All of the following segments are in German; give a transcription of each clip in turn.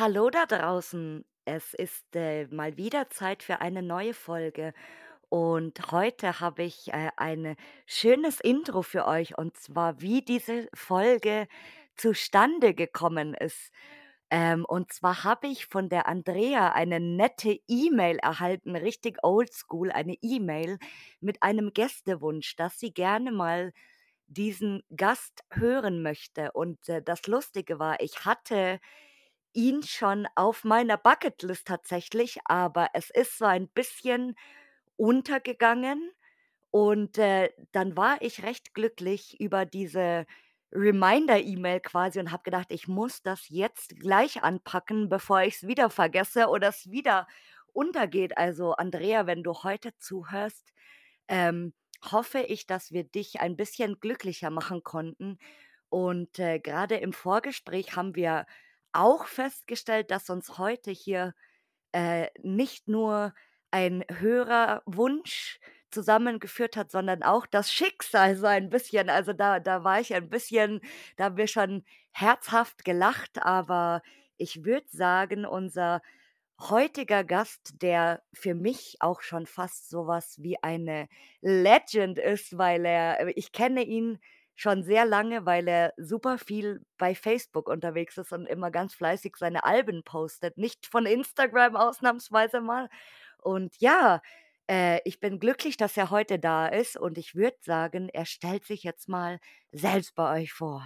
Hallo da draußen. Es ist, äh, mal wieder Zeit für eine neue Folge und heute habe ich, äh, ein schönes Intro für euch und zwar, wie diese Folge zustande gekommen ist. Ähm, und zwar habe ich von der Andrea eine nette E-Mail erhalten, richtig oldschool, eine E-Mail mit einem Gästewunsch, dass sie gerne mal diesen Gast hören möchte. Und, äh, das Lustige war, ich hatte ihn schon auf meiner Bucketlist tatsächlich, aber es ist so ein bisschen untergegangen und, äh, dann war ich recht glücklich über diese Reminder-E-Mail quasi und habe gedacht: „Ich muss das jetzt gleich anpacken, bevor ich es wieder vergesse oder es wieder untergeht.“ Also, Andrea, wenn du heute zuhörst, ähm, hoffe ich, dass wir dich ein bisschen glücklicher machen konnten. Und, äh, grade im Vorgespräch haben wir auch festgestellt, dass uns heute hier, äh, nicht nur ein Hörerwunsch zusammengeführt hat, sondern auch das Schicksal so ein bisschen. Also, da da war ich ein bisschen da haben wir schon herzhaft gelacht, aber ich würde sagen, unser heutiger Gast, der für mich auch schon fast so was wie eine Legend ist, weil er äh, ich kenne ihn schon sehr lange, weil er super viel bei Facebook unterwegs ist und immer ganz fleißig seine Alben postet, nicht von Instagram ausnahmsweise mal. Und ja, äh, ich bin glücklich, dass er heute da ist und ich würde sagen, er stellt sich jetzt mal selbst bei euch vor.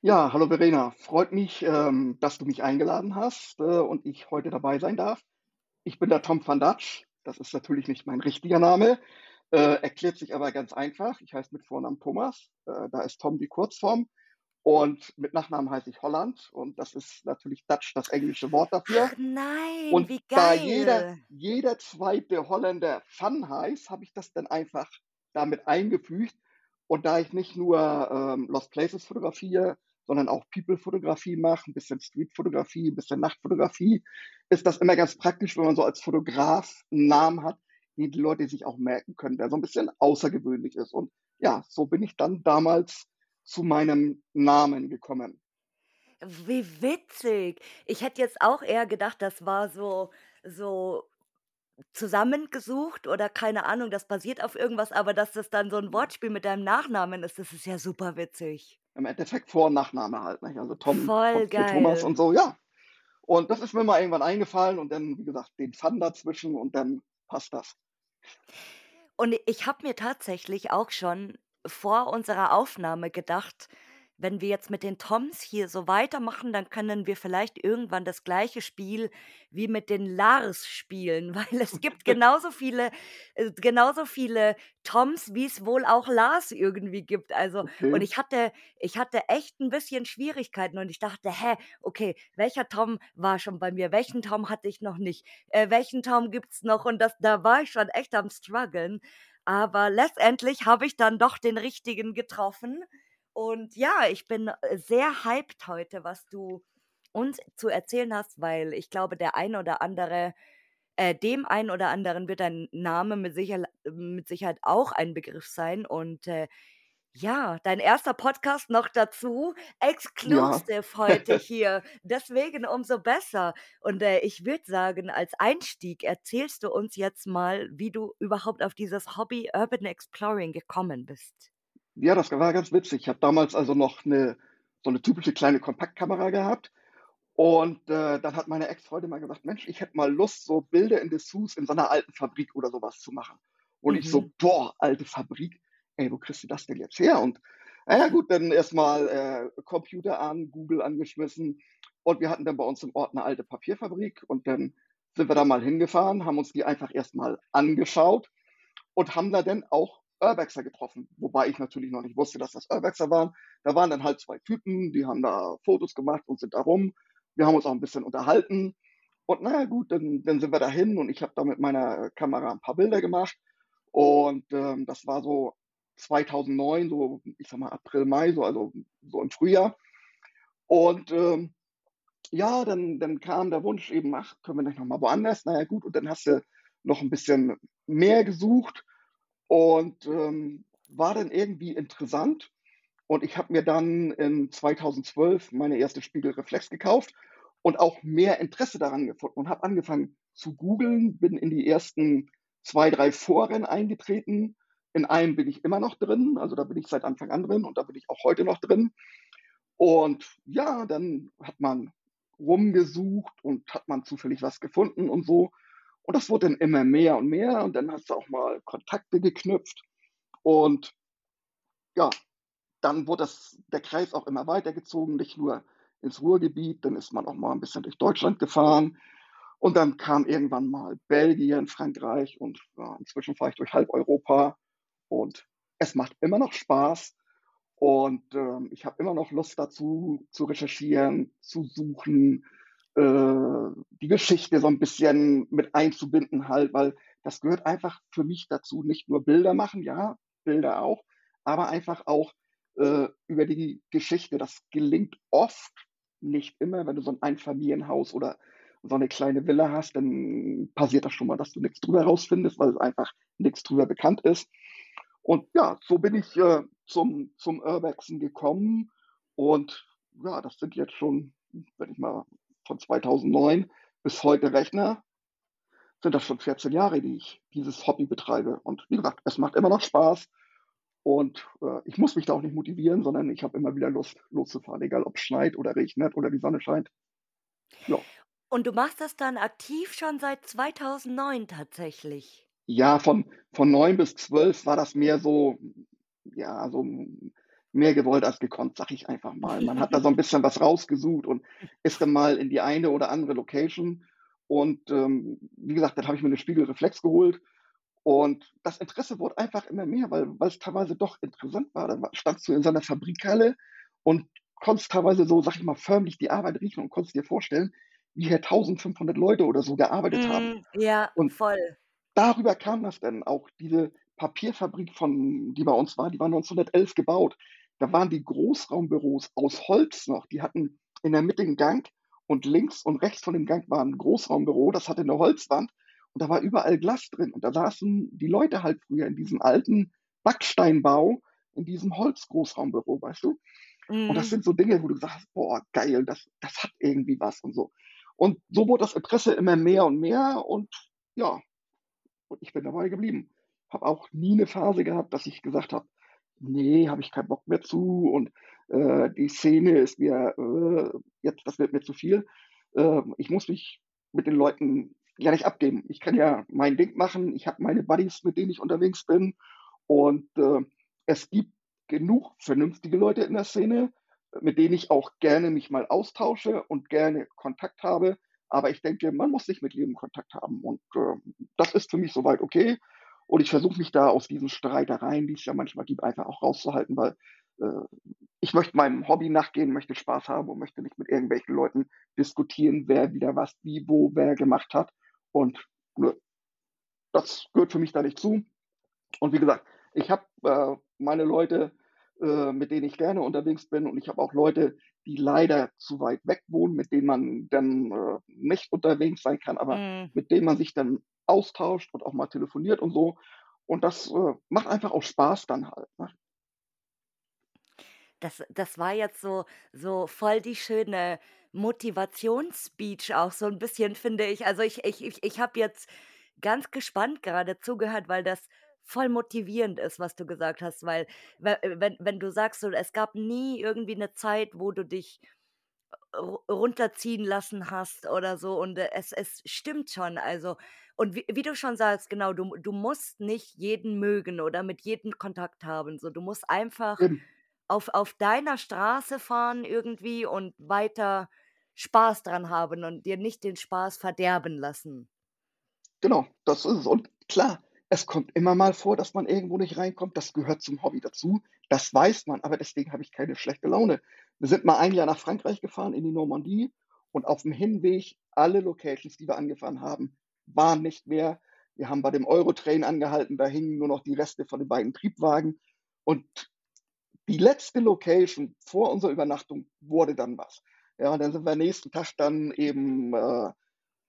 Ja, hallo Verena. Freut mich, ähm, dass du mich eingeladen hast, äh, und ich heute dabei sein darf. Ich bin der Tom van Dutch. Das ist natürlich nicht mein richtiger Name, äh, erklärt sich aber ganz einfach. Ich heiße mit Vornamen Thomas, äh, da ist Tom die Kurzform. Und mit Nachnamen heiße ich Holland und das ist natürlich Dutch, das englische Wort dafür. Ach nein, Und wie da jeder, geil. jeder zweite Holländer Van heißt, habe ich das dann einfach damit eingefügt. Und da ich nicht nur ähm, Lost Places fotografiere, sondern auch People-Fotografie mache, ein bisschen Street-Fotografie, ein bisschen Nachtfotografie, ist das immer ganz praktisch, wenn man so als Fotograf einen Namen hat, den die Leute sich auch merken können, der so ein bisschen außergewöhnlich ist. Und ja, so bin ich dann damals zu meinem Namen gekommen. Wie witzig. Ich hätte jetzt auch eher gedacht, das war so so zusammengesucht oder keine Ahnung, das basiert auf irgendwas, aber dass das dann so 'n Wortspiel mit deinem Nachnamen ist, das ist ja super witzig. Im Endeffekt Vor und Nachname halt, nicht? Also Tom Voll für Thomas und so, ja. Und das ist mir mal irgendwann eingefallen und dann, wie gesagt, den Van dazwischen und dann passt das. Und ich habe mir tatsächlich auch schon vor unserer Aufnahme gedacht, wenn wir jetzt mit den Toms hier so weitermachen, dann können wir vielleicht irgendwann das gleiche Spiel wie mit den Lars spielen, weil es gibt genauso viele äh, genauso viele Toms, wie es wohl auch Lars irgendwie gibt. Also und Okay. ich hatte ich hatte echt ein bisschen Schwierigkeiten und ich dachte: „Hä, okay, welcher Tom war schon bei mir? Welchen Tom hatte ich noch nicht? Äh, welchen Tom gibt's noch?“ Und das da war ich schon echt am struggeln. Aber letztendlich habe ich dann doch den richtigen getroffen. Und ja, ich bin, äh, sehr hyped heute, was du uns zu erzählen hast, weil ich glaube, der ein oder andere äh, dem einen oder anderen wird dein Name mit Sicherl mit Sicherheit auch ein Begriff sein. Und, äh, ja, dein erster Podcast noch dazu, Ja. exclusive heute hier, deswegen umso besser. Und, äh, ich würde sagen, als Einstieg erzählst du uns jetzt mal, wie du überhaupt auf dieses Hobby Urban Exploring gekommen bist. Ja, das war ganz witzig. Ich habe damals also noch 'ne so 'ne typische kleine Kompaktkamera gehabt und, äh, dann hat meine Ex-Freundin mal gesagt: „Mensch, ich hätte mal Lust, so Bilder in Dessous in so 'ner alten Fabrik oder so was zu machen.“ Und ich Mhm. so: „Boah, alte Fabrik? Ey, wo kriegst du das denn jetzt her?“ Und na ja gut, dann erst mal, äh, Computer an, Google angeschmissen und wir hatten dann bei uns im Ort 'ne alte Papierfabrik und dann sind wir da mal hingefahren, haben uns die einfach erst mal angeschaut und haben da dann auch Urbexer getroffen, wobei ich natürlich noch nicht wusste, dass das Urbexer waren. Da waren dann halt 2 Typen, die haben da Fotos gemacht und sind da rum. Wir haben uns auch 'n bisschen unterhalten und na ja gut, dann dann sind wir dahin und ich habe da mit meiner Kamera 'n paar Bilder gemacht und, ähm, das war so 2009, so, ich sage mal April, Mai, so also so im Frühjahr. Und ähm, ja, dann, dann kam der Wunsch eben, ach, können wir nicht nochmal woanders? Naja, gut, und dann hast du noch ein bisschen mehr gesucht und ähm, war dann irgendwie interessant. Und ich habe mir dann in 2012 meine erste Spiegelreflex gekauft und auch mehr Interesse daran gefunden und habe angefangen zu googeln, bin in die ersten zwei, drei Foren eingetreten. In einem bin ich immer noch drin, also da bin ich seit Anfang an drin und da bin ich auch heute noch drin. Und ja, dann hat man rumgesucht und hat man zufällig was gefunden und so. Und das wurde dann immer mehr und mehr und dann hast du auch mal Kontakte geknüpft. Und ja, dann wurde das, der Kreis auch immer weitergezogen, nicht nur ins Ruhrgebiet, dann ist man auch mal ein bisschen durch Deutschland gefahren. Und dann kam irgendwann mal Belgien, Frankreich und ja, inzwischen fahre ich durch halb Europa. Und es macht immer noch Spaß. Und ähm, ich habe immer noch Lust dazu, zu recherchieren, zu suchen, äh, die Geschichte so ein bisschen mit einzubinden halt, weil das gehört einfach für mich dazu. Nicht nur Bilder machen, ja, Bilder auch, aber einfach auch äh, über die Geschichte. Das gelingt oft, nicht immer. Wenn du so ein Einfamilienhaus oder so eine kleine Villa hast, dann passiert das schon mal, dass du nichts drüber rausfindest, weil einfach nichts drüber bekannt ist. Und ja, so bin ich äh, zum, zum Urbexen gekommen. Und ja, das sind jetzt schon, wenn ich mal von 2009 bis heute rechne, sind das schon 14 Jahre, die ich dieses Hobby betreibe. Und wie gesagt, es macht immer noch Spaß. Und äh, ich muss mich da auch nicht motivieren, sondern ich habe immer wieder Lust, loszufahren, egal ob es schneit oder regnet oder die Sonne scheint. Ja. Und du machst das dann aktiv schon seit 2009 tatsächlich? Ja, von, von 9 bis 12 war das mehr so, ja, so mehr gewollt als gekonnt, sag ich einfach mal. Man hat da so ein bisschen was rausgesucht und ist dann mal in die eine oder andere Location. Und ähm, wie gesagt, dann habe ich mir eine Spiegelreflex geholt. Und das Interesse wurde einfach immer mehr, weil, weil es teilweise doch interessant war. Da standst du in seiner Fabrikhalle und konntest teilweise so, sag ich mal, förmlich die Arbeit riechen und konntest dir vorstellen, wie hier 1500 Leute oder so gearbeitet haben. Mm, ja, Und voll. Darüber kam das dann auch. Diese Papierfabrik von, die bei uns war, die war 1911 gebaut. Da waren die Großraumbüros aus Holz noch. Die hatten in der Mitte einen Gang und links und rechts von dem Gang war ein Großraumbüro. Das hatte eine Holzwand und da war überall Glas drin. Und da saßen die Leute halt früher in diesem alten Backsteinbau, in diesem Holzgroßraumbüro, weißt du? Und das Mhm. sind so Dinge, wo du sagst, boah, geil, das, das hat irgendwie was und so. Und so wurde das Interesse immer mehr und mehr und ja, und ich bin dabei geblieben. Habe auch nie eine Phase gehabt, dass ich gesagt habe, nee, habe ich keinen Bock mehr zu und äh, die Szene ist mir, äh, jetzt, das wird mir zu viel. Ähm, ich muss mich mit den Leuten ja nicht abgeben. Ich kann ja mein Ding machen, ich habe meine Buddies, mit denen ich unterwegs bin und äh, es gibt genug vernünftige Leute in der Szene, mit denen ich auch gerne mich mal austausche und gerne Kontakt habe. Aber ich denke, man muss nicht mit jedem Kontakt haben. Und äh, das ist für mich soweit okay. Und ich versuche mich da aus diesen Streitereien, die es ja manchmal gibt, einfach auch rauszuhalten, weil äh, ich möchte meinem Hobby nachgehen, möchte Spaß haben und möchte nicht mit irgendwelchen Leuten diskutieren, wer wieder was, wie, wo, wer gemacht hat. Und nö, das gehört für mich da nicht zu. Und wie gesagt, ich habe äh, meine Leute, äh, mit denen ich gerne unterwegs bin und ich habe auch Leute, die leider zu weit weg wohnen, mit denen man dann äh, nicht unterwegs sein kann, aber Mm. mit denen man sich dann austauscht und auch mal telefoniert und so. Und das äh, macht einfach auch Spaß dann halt. Ne? Das das war jetzt so so voll die schöne Motivationsspeech auch so 'n bisschen, finde ich. Also, ich ich ich ich habe jetzt ganz gespannt gerade zugehört, weil das voll motivierend ist, was du gesagt hast, weil we wenn wenn du sagst so, es gab nie irgendwie 'ne Zeit, wo du dich ru runterziehen lassen hast oder so und, äh, es es stimmt schon, also und wie wie du schon sagst, genau, du du musst nicht jeden mögen oder mit jedem Kontakt haben, so. Du musst einfach auf auf deiner Straße fahren irgendwie und weiter Spaß dran haben und dir nicht den Spaß verderben lassen. genau, das ist es. Und klar, es kommt immer mal vor, dass man irgendwo nicht reinkommt. Das gehört zum Hobby dazu. Das weiß man, aber deswegen habe ich keine schlechte Laune. Wir sind mal ein Jahr nach Frankreich gefahren, in die Normandie. Und auf dem Hinweg, alle Locations, die wir angefahren haben, waren nicht mehr. Wir haben bei dem Eurotrain angehalten, da hingen nur noch die Reste von den beiden Triebwagen. Und die letzte Location vor unserer Übernachtung wurde dann was. Ja, und dann sind wir nächsten Tag dann eben äh,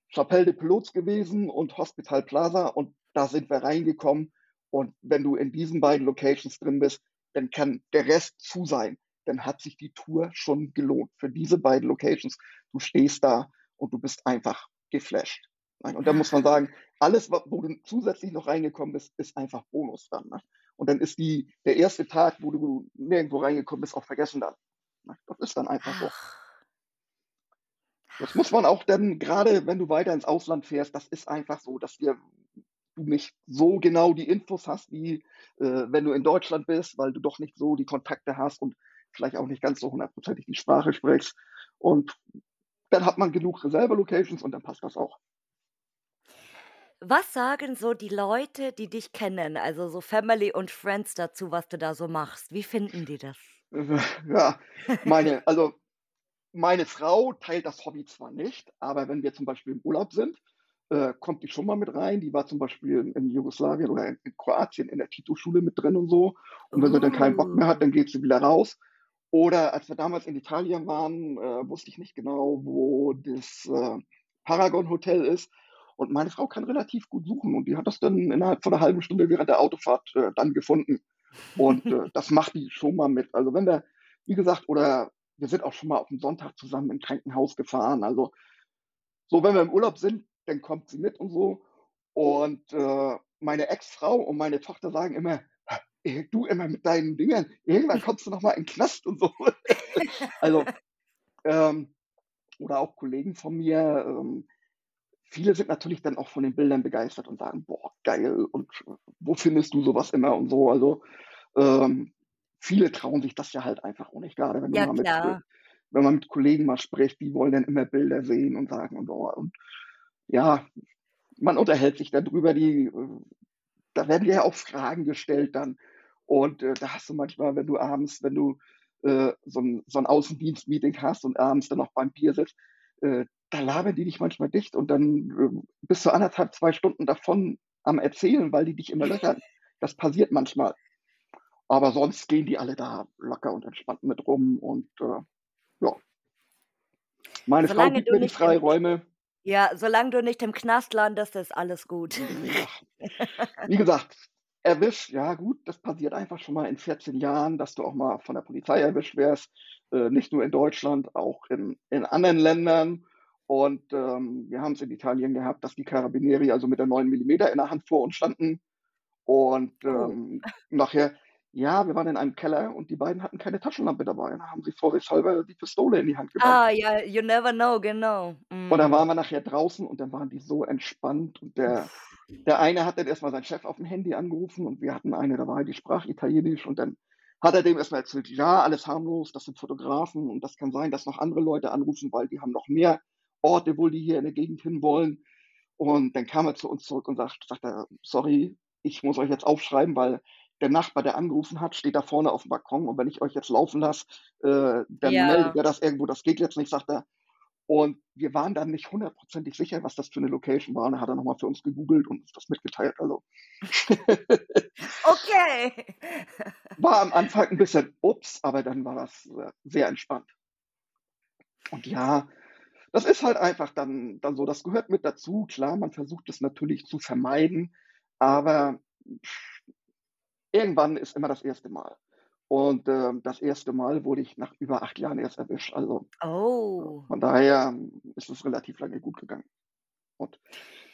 Chapelle de Pelouse gewesen und Hospital Plaza und da sind wir reingekommen. Und wenn du in diesen beiden Locations drin bist, dann kann der Rest zu sein. Dann hat sich die Tour schon gelohnt für diese beiden Locations. Du stehst da und du bist einfach geflasht. Und da muss man sagen, alles, wo du zusätzlich noch reingekommen bist, ist einfach Bonus dann. Ne? Und dann ist die, der erste Tag, wo du nirgendwo reingekommen bist, auch vergessen dann. Ne? Das ist dann einfach so. Das muss man auch dann, gerade wenn du weiter ins Ausland fährst, das ist einfach so, dass dir du nicht so genau die Infos hast, wie äh, wenn du in Deutschland bist, weil du doch nicht so die Kontakte hast und vielleicht auch nicht ganz so hundertprozentig die Sprache sprichst. Und dann hat man genug Reserve-Locations und dann passt das auch. Was sagen so die Leute, die dich kennen, also so Family und Friends dazu, was du da so machst? Wie finden die das? Ja, meine, also meine Frau teilt das Hobby zwar nicht, aber wenn wir zum Beispiel im Urlaub sind, äh, kommt die schon mal mit rein. Die war zum Beispiel in, Jugoslawien oder in, in, Kroatien in der Tito-Schule mit drin und so. Und wenn sie dann keinen Bock mehr hat, dann geht sie wieder raus. Oder als wir damals in Italien waren, äh, wusste ich nicht genau, wo das äh, Paragon Hotel ist. Und meine Frau kann relativ gut suchen und die hat das dann innerhalb von einer halben Stunde während der Autofahrt äh, dann gefunden. Und äh, das macht die schon mal mit. Also wenn wir, wie gesagt, oder wir sind auch schon mal auf dem Sonntag zusammen im Krankenhaus gefahren. Also so, wenn wir im Urlaub sind, dann kommt sie mit und so. Und äh, meine Ex-Frau und meine Tochter sagen immer, du immer mit deinen Dingern, irgendwann kommst du noch mal in den Knast und so. also, ähm, oder auch Kollegen von mir, ähm, viele sind natürlich dann auch von den Bildern begeistert und sagen, boah, geil, und wo findest du sowas immer und so. Also, ähm, viele trauen sich das ja halt einfach auch nicht, gerade wenn ja, man mit, wenn man mit Kollegen mal spricht, die wollen dann immer Bilder sehen und sagen und, oh, und ja, man unterhält sich darüber, die, da werden ja auch Fragen gestellt dann. Und äh, da hast du manchmal, wenn du abends, wenn du äh, so ein, so ein Außendienstmeeting hast und abends dann noch beim Bier sitzt, äh, da labern die dich manchmal dicht und dann äh, bist du anderthalb, zwei Stunden davon am Erzählen, weil die dich immer löchern. Das passiert manchmal. Aber sonst gehen die alle da locker und entspannt mit rum und äh, ja. Meine Solange Frau gibt mir die Freiräume. Ja, solange du nicht im Knast landest, ist alles gut. Ja. Wie gesagt, erwischt, ja gut, das passiert einfach schon mal in 14 Jahren, dass du auch mal von der Polizei erwischt wirst. Äh, nicht nur in Deutschland, auch in, in anderen Ländern. Und ähm, wir haben es in Italien gehabt, dass die Carabinieri also mit der 9 mm in der Hand vor uns standen. Und oh. ähm, nachher ja, wir waren in einem Keller und die beiden hatten keine Taschenlampe dabei. Da haben sie vorsichtshalber die Pistole in die Hand genommen. Ah, ja, you never know, genau. Und dann waren wir nachher draußen und dann waren die so entspannt und der, der eine hat dann erstmal seinen Chef auf dem Handy angerufen und wir hatten eine dabei, die sprach Italienisch und dann hat er dem erstmal erzählt, ja, alles harmlos, das sind Fotografen und das kann sein, dass noch andere Leute anrufen, weil die haben noch mehr Orte wohl, die hier in der Gegend hin wollen. Und dann kam er zu uns zurück und sagt, sagt er, sorry, ich muss euch jetzt aufschreiben, weil der Nachbar, der angerufen hat, steht da vorne auf dem Balkon und wenn ich euch jetzt laufen lasse, äh, dann ja. meldet er das irgendwo, das geht jetzt nicht, sagt er. Und wir waren dann nicht hundertprozentig sicher, was das für eine Location war. Und dann hat er nochmal für uns gegoogelt und uns das mitgeteilt. Also. okay. War am Anfang ein bisschen ups, aber dann war das äh, sehr entspannt. Und ja, das ist halt einfach dann, dann so, das gehört mit dazu. Klar, man versucht es natürlich zu vermeiden, aber irgendwann ist immer das erste Mal. Und äh, das erste Mal wurde ich nach über acht Jahren erst erwischt. Also oh. von daher ist es relativ lange gut gegangen. Und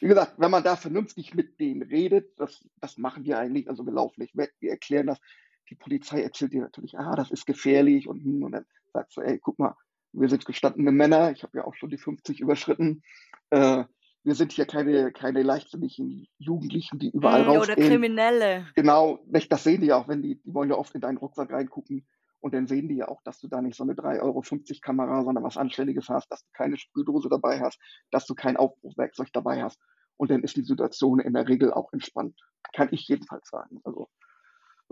wie gesagt, wenn man da vernünftig mit denen redet, das, das machen wir eigentlich, also wir laufen nicht weg, wir erklären das. Die Polizei erzählt dir natürlich, ah, das ist gefährlich und, hm, und dann sagst du, ey, guck mal, wir sind gestandene Männer, ich habe ja auch schon die 50 überschritten. Äh, wir sind hier keine, keine leichtsinnigen Jugendlichen, die überall mm, rausgehen. Oder Kriminelle. Genau, das sehen die ja auch, wenn die, die wollen ja oft in deinen Rucksack reingucken und dann sehen die ja auch, dass du da nicht so eine 3,50 Euro Kamera, sondern was Anständiges hast, dass du keine Sprühdose dabei hast, dass du kein Aufbruchwerkzeug dabei hast. Und dann ist die Situation in der Regel auch entspannt. Kann ich jedenfalls sagen. Also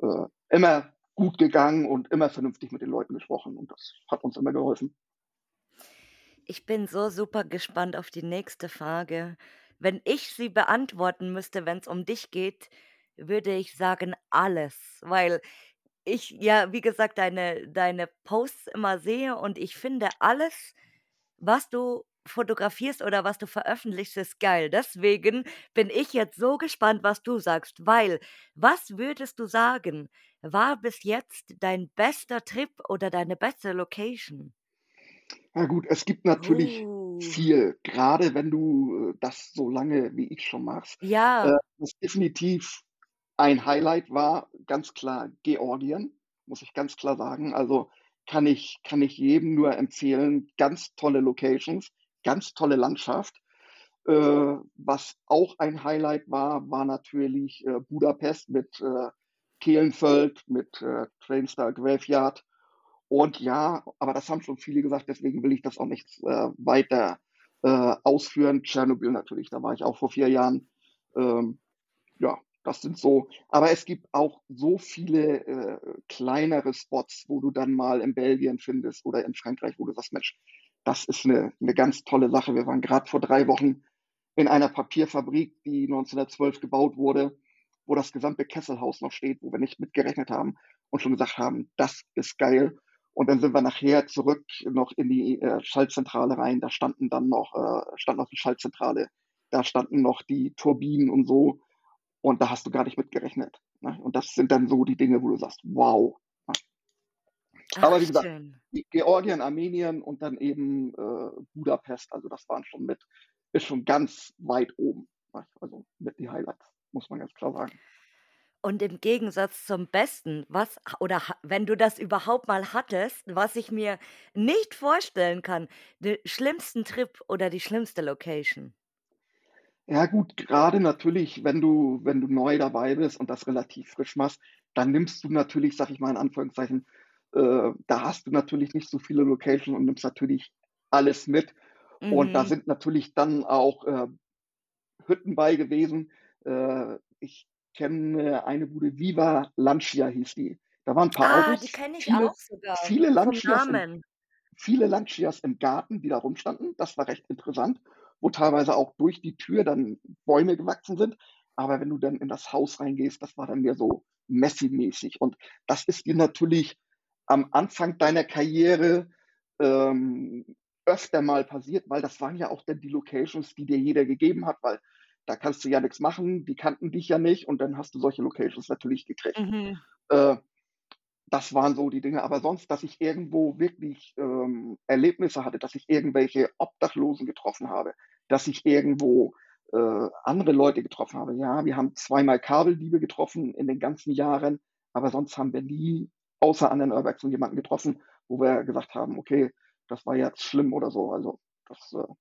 äh, immer gut gegangen und immer vernünftig mit den Leuten gesprochen und das hat uns immer geholfen. Ich bin so super gespannt auf die nächste Frage. Wenn ich sie beantworten müsste, wenn es um dich geht, würde ich sagen alles, weil ich ja, wie gesagt, deine deine Posts immer sehe und ich finde alles, was du fotografierst oder was du veröffentlichst, ist geil. Deswegen bin ich jetzt so gespannt, was du sagst, weil was würdest du sagen, war bis jetzt dein bester Trip oder deine beste Location? Ja gut, es gibt natürlich Uh. viel, grade wenn du, äh, das so lange wie ich schon machst. Äh, Ja. was definitiv ein Highlight war, ganz klar Georgien, muss ich ganz klar sagen. Also, kann ich kann ich jedem nur empfehlen, ganz tolle Locations, ganz tolle Landschaft. Äh, was auch ein Highlight war, war natürlich, äh, Budapest mit, äh, Kelenföld, mit, äh, Trainstar Graveyard. Und ja, aber das haben schon viele gesagt, deswegen will ich das auch nicht, äh, weiter, äh, ausführen. Tschernobyl natürlich, da war ich auch vor 4 Jahren. Ähm, ja, das sind so aber es gibt auch so viele, äh, kleinere Spots, wo du dann mal in Belgien findest oder in Frankreich, wo du sagst: „Mensch, das ist 'ne 'ne ganz tolle Sache.“ Wir waren grad vor 3 Wochen in einer Papierfabrik, die 1912 gebaut wurde, wo das gesamte Kesselhaus noch steht, wo wir nicht mit gerechnet haben und schon gesagt haben: „Das ist geil.“ Und dann sind wir nachher zurück noch in die, äh, Schaltzentrale rein. Da standen dann noch äh, stand noch die Schaltzentrale. Da standen noch die Turbinen und so. Und da hast du gar nicht mit gerechnet, ne? Und das sind dann so die Dinge, wo du sagst: „Wow“, ne? Ach, Aber wie gesagt, schön. Georgien, Armenien und dann eben, äh, Budapest, also das waren schon mit ist schon ganz weit oben, ne? Also, mit die Highlights, muss man ganz klar sagen. Und im Gegensatz zum Besten, was oder wenn du das überhaupt mal hattest, was ich mir nicht vorstellen kann, den schlimmsten Trip oder die schlimmste Location? Ja gut, grade natürlich, wenn du wenn du neu dabei bist und das relativ frisch machst, dann nimmst du natürlich, sage ich mal in Anführungszeichen äh, da hast du natürlich nicht so viele Location und nimmst natürlich alles mit. Und da Mhm. sind natürlich dann auch, äh, Hütten bei gewesen. Äh, ich kenne eine Bude, Viva Lancia hieß die. Da waren 'n paar Ah, die Autos, kenne ich viele auch sogar viele Lancias im viele Lancias im Garten, die da rumstanden. Das war recht interessant, wo teilweise auch durch die Tür dann Bäume gewachsen sind. Aber wenn du dann in das Haus reingehst, das war dann mehr so Messi-mäßig. Und das ist dir natürlich am Anfang deiner Karriere, ähm, öfter mal passiert, weil das waren ja auch dann die Locations, die dir jeder gegeben hat, weil da kannst du ja nix machen. Die kannten dich ja nicht und dann hast du solche Locations natürlich gekriegt. Mhm. Äh, das waren so die Dinge. Aber sonst, dass ich irgendwo wirklich, ähm, Erlebnisse hatte, dass ich irgendwelche Obdachlosen getroffen habe, dass ich irgendwo, äh, andere Leute getroffen habe. Ja, wir haben zweimal Kabeldiebe getroffen in den ganzen Jahren, aber sonst haben wir nie außer an den Urbexen jemanden getroffen, wo wir gesagt haben: „Okay, das war jetzt schlimm“ oder so. Also, das, äh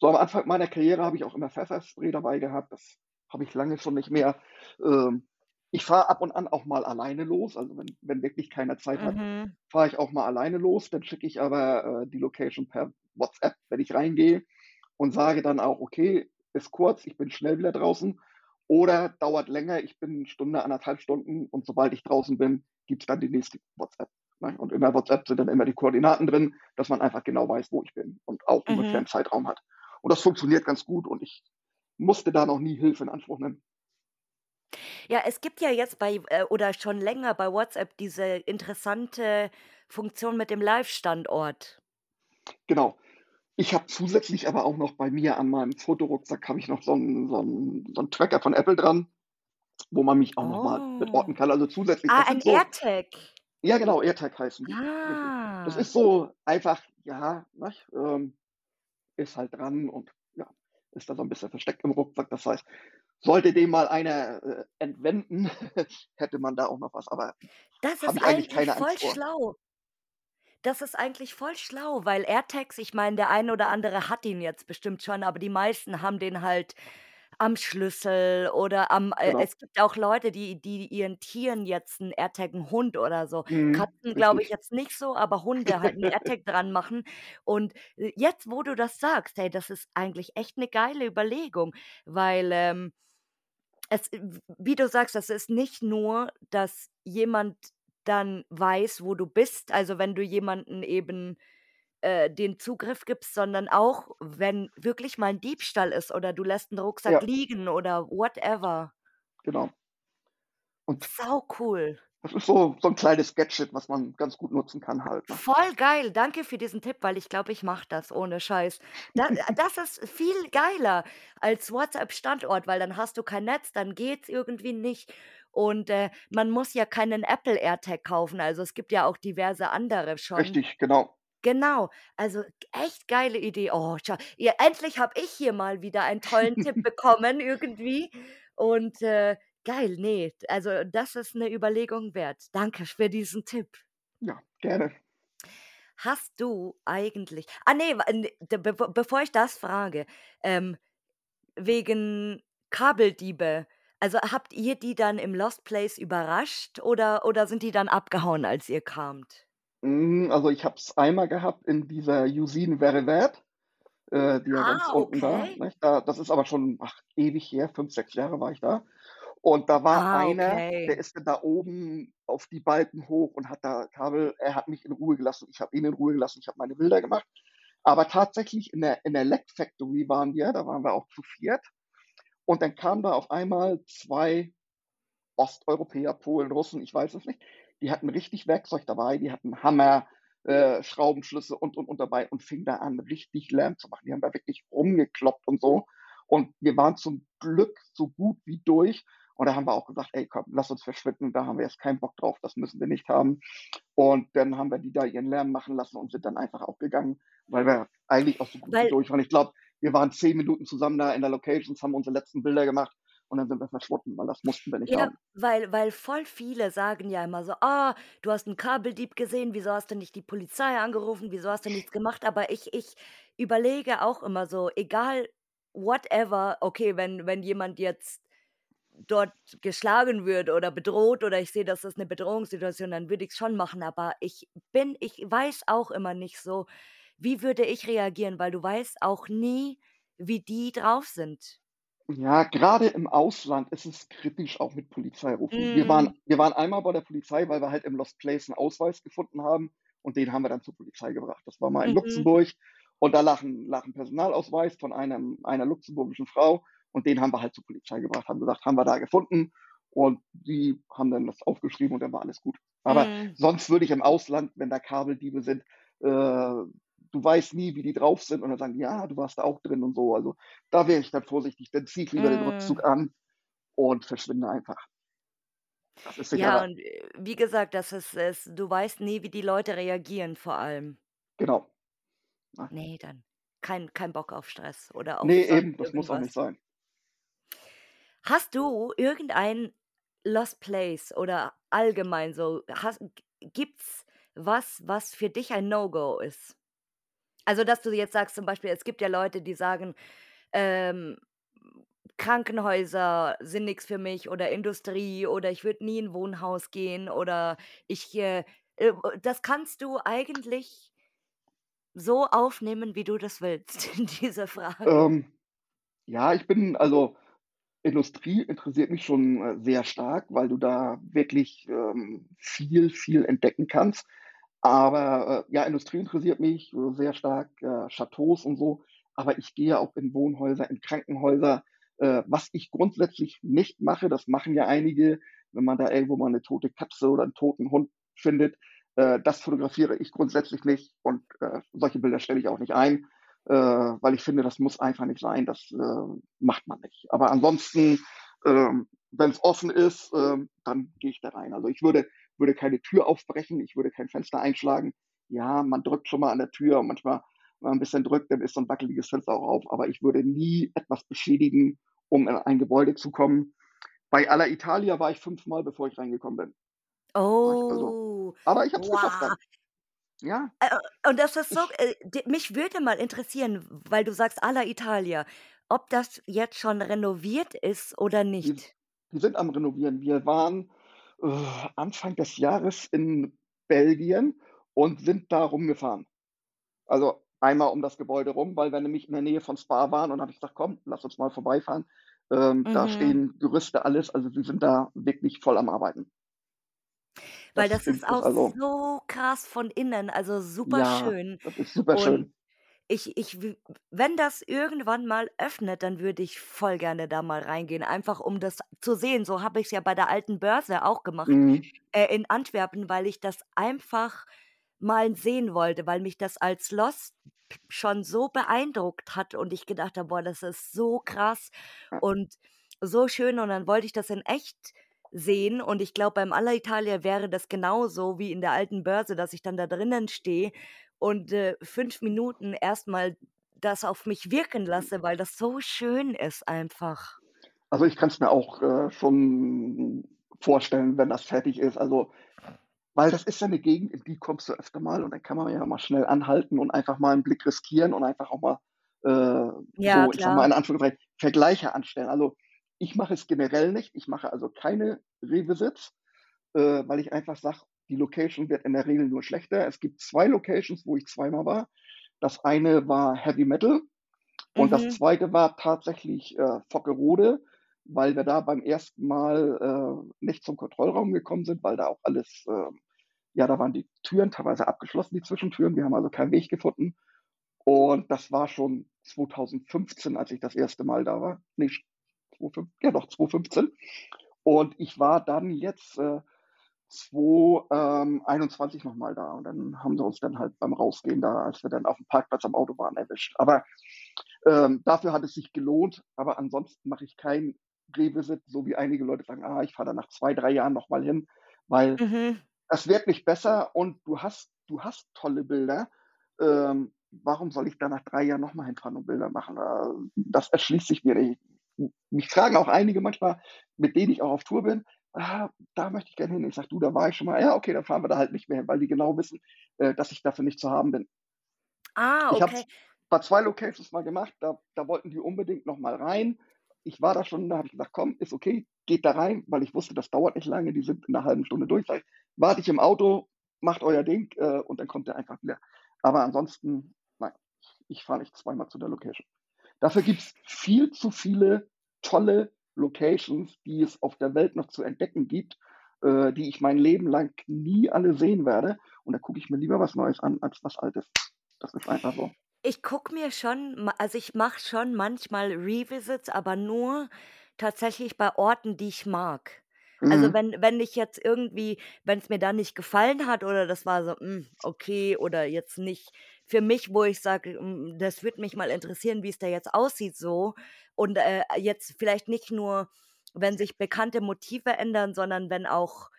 so am Anfang meiner Karriere habe ich auch immer Pfefferspray dabei gehabt. Das habe ich lange schon nicht mehr. Ähm, ich fahre ab und an auch mal alleine los. Also, wenn wenn wirklich keiner Zeit hat, Mhm. fahre ich auch mal alleine los. Dann schicke ich aber, äh, die Location per WhatsApp, wenn ich reingehe und sage dann auch: „Okay, ist kurz, ich bin schnell wieder draußen“ oder dauert länger, ich bin Stunde, 1 1/2 Stunden und sobald ich draußen bin, gibt's dann die nächste WhatsApp, ne? Und in der WhatsApp sind dann immer die Koordinaten drin, dass man einfach genau weiß, wo ich bin und auch ungefähr 'n Mhm. Zeitraum hat. Und das funktioniert ganz gut und ich musste da noch nie Hilfe in Anspruch nehmen. Ja, es gibt ja jetzt bei äh, oder schon länger bei WhatsApp diese interessante Funktion mit dem Live-Standort. Genau. Ich habe zusätzlich aber auch noch bei mir an meinem Fotorucksack habe ich noch so 'n so 'n so 'n Tracker von Apple dran, wo man mich auch noch mal Oh. mitorten kann. Also, zusätzlich Ah, ein so AirTag. ja genau, AirTag heißen die, richtig. Das Ah. ist so einfach ja, ne, ähm, ist halt dran und ja, ist da so 'n bisschen versteckt im Rucksack. Das heißt, sollte den mal einer, äh, entwenden, hätte man da auch noch was, aber Das ist ich eigentlich eigentlich voll Angst vor. schlau. Das ist eigentlich voll schlau, weil AirTags ich meine, der ein oder andere hat ihn jetzt bestimmt schon, aber die meisten haben den halt am Schlüssel oder am äh, Genau. es gibt auch Leute, die die ihren Tieren jetzt 'n AirTag 'n Hund oder so. Mhm, Katzen glaube ich richtig. jetzt nicht so, aber Hunde halt 'n AirTag dran machen. Und, äh, jetzt, wo du das sagst, hey, das ist eigentlich echt 'ne geile Überlegung, weil, ähm, es w wie du sagst, das ist nicht nur, dass jemand dann weiß, wo du bist, also, wenn du jemanden eben, äh, den Zugriff gibst, sondern auch, wenn wirklich mal 'n Diebstahl ist oder du lässt 'n Rucksack Ja. liegen oder whatever. Genau. Und Saucool. Das ist so so 'n kleines Gadget, was man ganz gut nutzen kann halt, ne? Voll geil. Danke für diesen Tipp, weil ich glaube, ich mache das ohne Scheiß. Da äh, das ist viel geiler als WhatsApp-Standort, weil dann hast du kein Netz, dann geht's irgendwie nicht und, äh, man muss ja keinen Apple AirTag kaufen. Also, es gibt ja auch diverse andere schon. Richtig, genau. Genau, also echt geile Idee. Oh, scha ja, endlich habe ich hier mal wieder einen tollen Tipp bekommen irgendwie und, äh, geil, ne, also das ist 'ne Überlegung wert. Danke für diesen Tipp. Ja, gerne. Hast du eigentlich ah ne, wa ne, d bevo bevor ich das frage, ähm, wegen Kabeldiebe. Also, habt ihr die dann im Lost Place überrascht oder oder sind die dann abgehauen, als ihr kamt? Hm, also, ich habe es einmal gehabt in dieser Usine Verivood, äh, die ja ganz Ah, unten da, okay. nicht? Da das ist aber schon, ach, ewig her, 5, 6 Jahre war ich da. Und da war Ah, einer, der okay. ist dann da oben auf die Balken hoch und hat da Kabel er hat mich in Ruhe gelassen. Ich habe ihn in Ruhe gelassen. Ich habe meine Bilder gemacht. Aber tatsächlich in der in der Lac Factory waren wir, da waren wir auch zu 4. Und dann kamen da auf einmal 2 Osteuropäer, Polen, Russen, ich weiß es nicht. Die hatten richtig Werkzeug dabei, die hatten Hammer, äh, Schraubenschlüssel und, und, und dabei und fingen da an, richtig Lärm zu machen. Die haben da wirklich rumgekloppt und so. Und wir waren zum Glück so gut wie durch. Und da haben wir auch gesagt: „Ey, komm, lass uns verschwinden, da haben wir jetzt keinen Bock drauf, das müssen wir nicht haben.“ Und dann haben wir die da ihren Lärm machen lassen und sind dann einfach auch gegangen, weil wir eigentlich auch so gut wie Weil durch waren. Ich glaube, wir waren 10 Minuten zusammen da in der Locations, haben unsere letzten Bilder gemacht und dann sind wir verschwunden, weil das mussten wir nicht Ja, haben. weil weil voll viele sagen ja immer so: „Ah, du hast 'n Kabeldieb gesehen, wieso hast du nicht die Polizei angerufen? Wieso hast du nichts gemacht?“ Aber ich ich überlege auch immer so, egal whatever, okay, wenn wenn jemand jetzt dort geschlagen wird oder bedroht oder ich sehe, das ist 'ne Bedrohungssituation, dann würde ich's schon machen. Aber ich bin ich weiß auch immer nicht so, wie würde ich reagieren, weil du weißt auch nie, wie die drauf sind. Ja, grade im Ausland ist es kritisch, auch mit Polizei rufen. Wir waren Mhm. wir waren einmal bei der Polizei, weil wir halt im Lost Place 'n Ausweis gefunden haben und den haben wir dann zur Polizei gebracht. Das war mal in Mhm. Luxemburg und da lag 'n lag 'n Personalausweis von einem einer luxemburgischen Frau und den haben wir halt zur Polizei gebracht, haben gesagt: „Haben wir da gefunden.“ Und die haben dann das aufgeschrieben und dann war alles gut. Aber Mhm. sonst würde ich im Ausland, wenn da Kabeldiebe sind, äh du weißt nie, wie die drauf sind und dann sagen „Ja, du warst da auch drin“ und so. Also, da wäre ich dann vorsichtig, dann ziehe ich lieber den Mhm. Rückzug an und verschwinde einfach. Das ist Ja, und, äh, wie gesagt, das ist es du weißt nie, wie die Leute reagieren vor allem. Genau. Ne? Ne, dann kein kein Bock auf Stress oder auf Ne, sonst eben, das muss auch nicht sein. Hast du irgendein Lost Place oder allgemein so hast gibt's was, was für dich ein No-Go ist? Also, dass du jetzt sagst zum Beispiel, es gibt ja Leute, die sagen, ähm, Krankenhäuser sind nix für mich oder Industrie oder ich würde nie in 'n Wohnhaus gehen oder ich, äh äh, das kannst du eigentlich so aufnehmen, wie du das willst, diese Frage. Ähm, ja, ich bin also, Industrie interessiert mich schon, äh, sehr stark, weil du da wirklich, ähm, viel, viel entdecken kannst. Aber, äh, ja, Industrie interessiert mich, sehr stark, äh, Chateaus und so, aber ich gehe auch in Wohnhäuser, in Krankenhäuser. Äh, was ich grundsätzlich nicht mache, das machen ja einige, wenn man da irgendwo mal 'ne tote Katze oder 'n toten Hund findet, äh, das fotografiere ich grundsätzlich nicht und, äh, solche Bilder stelle ich auch nicht ein, äh, weil ich finde, das muss einfach nicht sein. Das, macht man nicht. Aber ansonsten, ähm, wenn's offen ist, ähm, dann gehe ich da rein. Also, ich würde würde keine Tür aufbrechen, ich würde kein Fenster einschlagen. Ja, man drückt schon mal an der Tür und manchmal, wenn man 'n bisschen drückt, dann ist so 'n wackeliges Fenster auch auf, aber ich würde nie etwas beschädigen, um in ein Gebäude zu kommen. Bei Alla Italia war ich fünfmal, bevor ich reingekommen bin. Nicht? Also Oh, aber ich habe es geschafft wow. dann. Ja. Äh, und das ist so Ich äh, mich würde mal interessieren, weil du sagst Alla Italia, ob das jetzt schon renoviert ist oder Die nicht? die sind am Renovieren. Wir waren, äh, Anfang des Jahres in Belgien und sind da rumgefahren. Also, einmal um das Gebäude rum, weil wir nämlich in der Nähe von Spa waren und habe ich gesagt: „Komm, lass uns mal vorbeifahren.“ Ähm, da Mhm. stehen Gerüste, alles. Also, die sind da wirklich voll am Arbeiten. Weil Das das ist auch also so krass von innen, also Ja, superschön das ist und superschön. Ich ich wenn das irgendwann mal öffnet, dann würde ich voll gerne da mal reingehen, einfach um das zu sehen. So habe ich's ja bei der Alten Börse auch gemacht, Mhm. äh, in Antwerpen, weil ich das einfach mal sehen wollte, weil mich das als Lost schon so beeindruckt hat und ich gedacht habe: „Boah, das ist so krass und so schön.“ Und dann wollte ich das in echt sehen und ich glaube, beim Alla-Italia wäre das genauso wie in der Alten Börse, dass ich dann da drinnen stehe und, äh, 5 Minuten erst mal das auf mich wirken lasse, weil das so schön ist einfach. Also, ich kann's mir auch, äh, schon vorstellen, wenn das fertig ist. Also, weil das ist ja 'ne Gegend, in die kommst du öfter mal und dann kann man ja mal schnell anhalten und einfach mal 'n Blick riskieren und einfach auch mal, äh, Ja, so, ich sage mal in Anführungszeichen, Vergleiche anstellen. Also, ich mache es generell nicht. Ich mache also keine Revisits, äh, weil ich einfach sage, die Location wird in der Regel nur schlechter. Es gibt 2 Locations, wo ich zweimal war. Das eine war Heavy Metal und das Mhm. zweite war tatsächlich, äh, Vockerode, weil wir da beim 1. Mal, äh, nicht zum Kontrollraum gekommen sind, weil da auch alles, ähm ja, da waren die Türen teilweise abgeschlossen, die Zwischentüren. Wir haben also keinen Weg gefunden und das war schon 2015, als ich das 1. Mal da war. Ne, sch 2005 ja doch, 2015. Und ich war dann jetzt, äh, 2 ähm, 21 noch mal da und dann haben sie uns dann halt beim Rausgehen da, als wir dann aufm Parkplatz am Auto waren, erwischt. Aber, ähm, dafür hat es sich gelohnt, aber ansonsten mache ich kein Revisit, so wie einige Leute sagen: „Ah, ich fahre da nach 2, 3 Jahren noch mal hin“, weil Mhm. es wird nicht besser und du hast du hast tolle Bilder. Ähm, warum soll ich da nach 3 Jahren noch mal hinfahren und Bilder machen? Äh, das erschließt sich mir nicht. Mich fragen auch einige manchmal, mit denen ich auch auf Tour bin: „Ah, da möchte ich gerne hin.“ Ich sage: „Du, da war ich schon mal.“ „Ja, okay, dann fahren wir da halt nicht mehr hin“, weil die genau wissen, äh, dass ich dafür nicht zu haben bin. Ah, Ich habe okay. es bei 2 Locations mal gemacht, da da wollten die unbedingt noch mal rein. Ich war da schon, da habe ich gesagt: „Komm, ist okay, geht da rein“, weil ich wusste, das dauert nicht lange, die sind in 'ner 1/2 Stunde durch. Sage ich: „Warte ich im Auto, macht euer Ding, äh, und dann kommt ihr einfach wieder.“ Aber ansonsten, nein, ich fahre nicht zweimal zu der Location. Dafür gibt's viel zu viele tolle Locations, die es auf der Welt noch zu entdecken gibt, äh, die ich mein Leben lang nie alle sehen werde und da gucke ich mir lieber was Neues an als was Altes. Das ist einfach so. Ich gucke mir schon also, ich mache schon manchmal Revisits, aber nur tatsächlich bei Orten, die ich mag. Also, Mhm. wenn wenn ich jetzt irgendwie wenn's mir da nicht gefallen hat oder das war so, hm, okay oder jetzt nicht für mich, wo ich sage, hm, das würde mich mal interessieren, wie's da jetzt aussieht so und, äh, jetzt vielleicht nicht nur, wenn sich bekannte Motive ändern, sondern wenn auch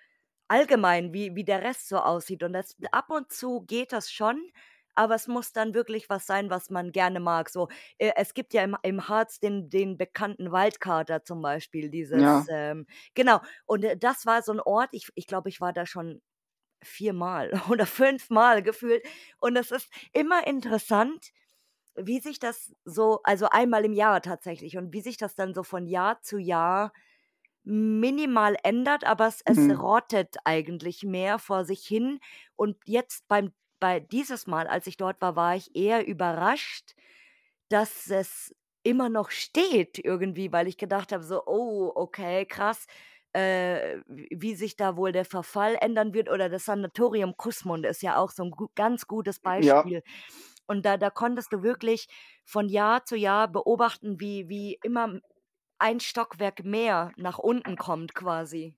allgemein, wie wie der Rest so aussieht und das ab und zu geht das schon, aber es muss dann wirklich was sein, was man gerne mag. So, äh, es gibt ja im im Harz den den bekannten Waldkater zum Beispiel, dieses, Ja. ähm genau. Und, äh, das war so 'n Ort, ich ich glaube, ich war da schon viermal oder fünfmal gefühlt. Und es ist immer interessant, wie sich das so also, einmal im Jahr tatsächlich und wie sich das dann so von Jahr zu Jahr minimal ändert, aber es es Mhm. rottet eigentlich mehr vor sich hin. Und jetzt beim bei dieses Mal, als ich dort war, war ich eher überrascht, dass es immer noch steht irgendwie, weil ich gedacht habe so: „Oh, okay, krass, äh, wie sich da wohl der Verfall ändern wird“ oder das Sanatorium Kußmund ist ja auch so 'n gu ganz gutes Ja. Beispiel. Und da da konntest du wirklich von Jahr zu Jahr beobachten, wie wie immer ein Stockwerk mehr nach unten kommt quasi.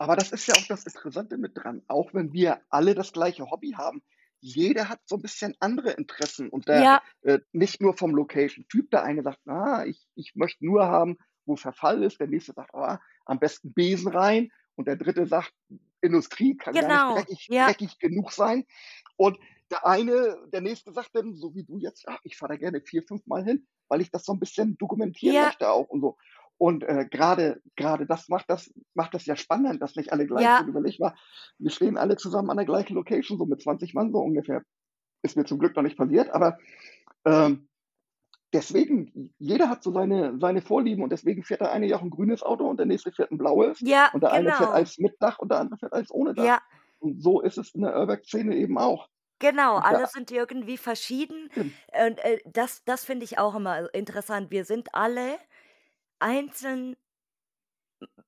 Aber das ist ja auch das Interessante mit dran. Auch wenn wir alle das gleiche Hobby haben, jeder hat so 'n bisschen andere Interessen und der Ja. äh, nicht nur vom Location-Typ. Der eine sagt: „Ah, ich ich möchte nur haben, wo Verfall ist.“ Der nächste sagt: „Ah, am besten Besen rein.“ Und der dritte sagt: „Industrie kann gar nicht Genau, dreckig ja. dreckig genug sein.“ Und der eine der nächste sagt dann, so wie du jetzt: „Ah, ich fahre da gerne 4, 5 Mal hin, weil ich das so 'n bisschen dokumentieren Ja. möchte auch und so.“ Und, äh, grade grade das macht das macht das ja spannend, dass nicht alle gleich Ja. sind. Überleg mal, wir stehen alle zusammen an der gleichen Location, so mit 20 Mann so ungefähr. Ist mir zum Glück noch nicht passiert, aber, ähm, deswegen, jeder hat so seine seine Vorlieben und deswegen fährt der eine ja auch 'n grünes Auto und der nächste fährt 'n blaues Ja, und der eine fährt genau. eins mit Dach und der andere fährt eins ohne Dach. Ja. Und so ist es in der Urbex-Szene eben auch. Genau, alle da sind irgendwie verschieden Eben. und, äh, das das finde ich auch immer interessant. Wir sind alle einzeln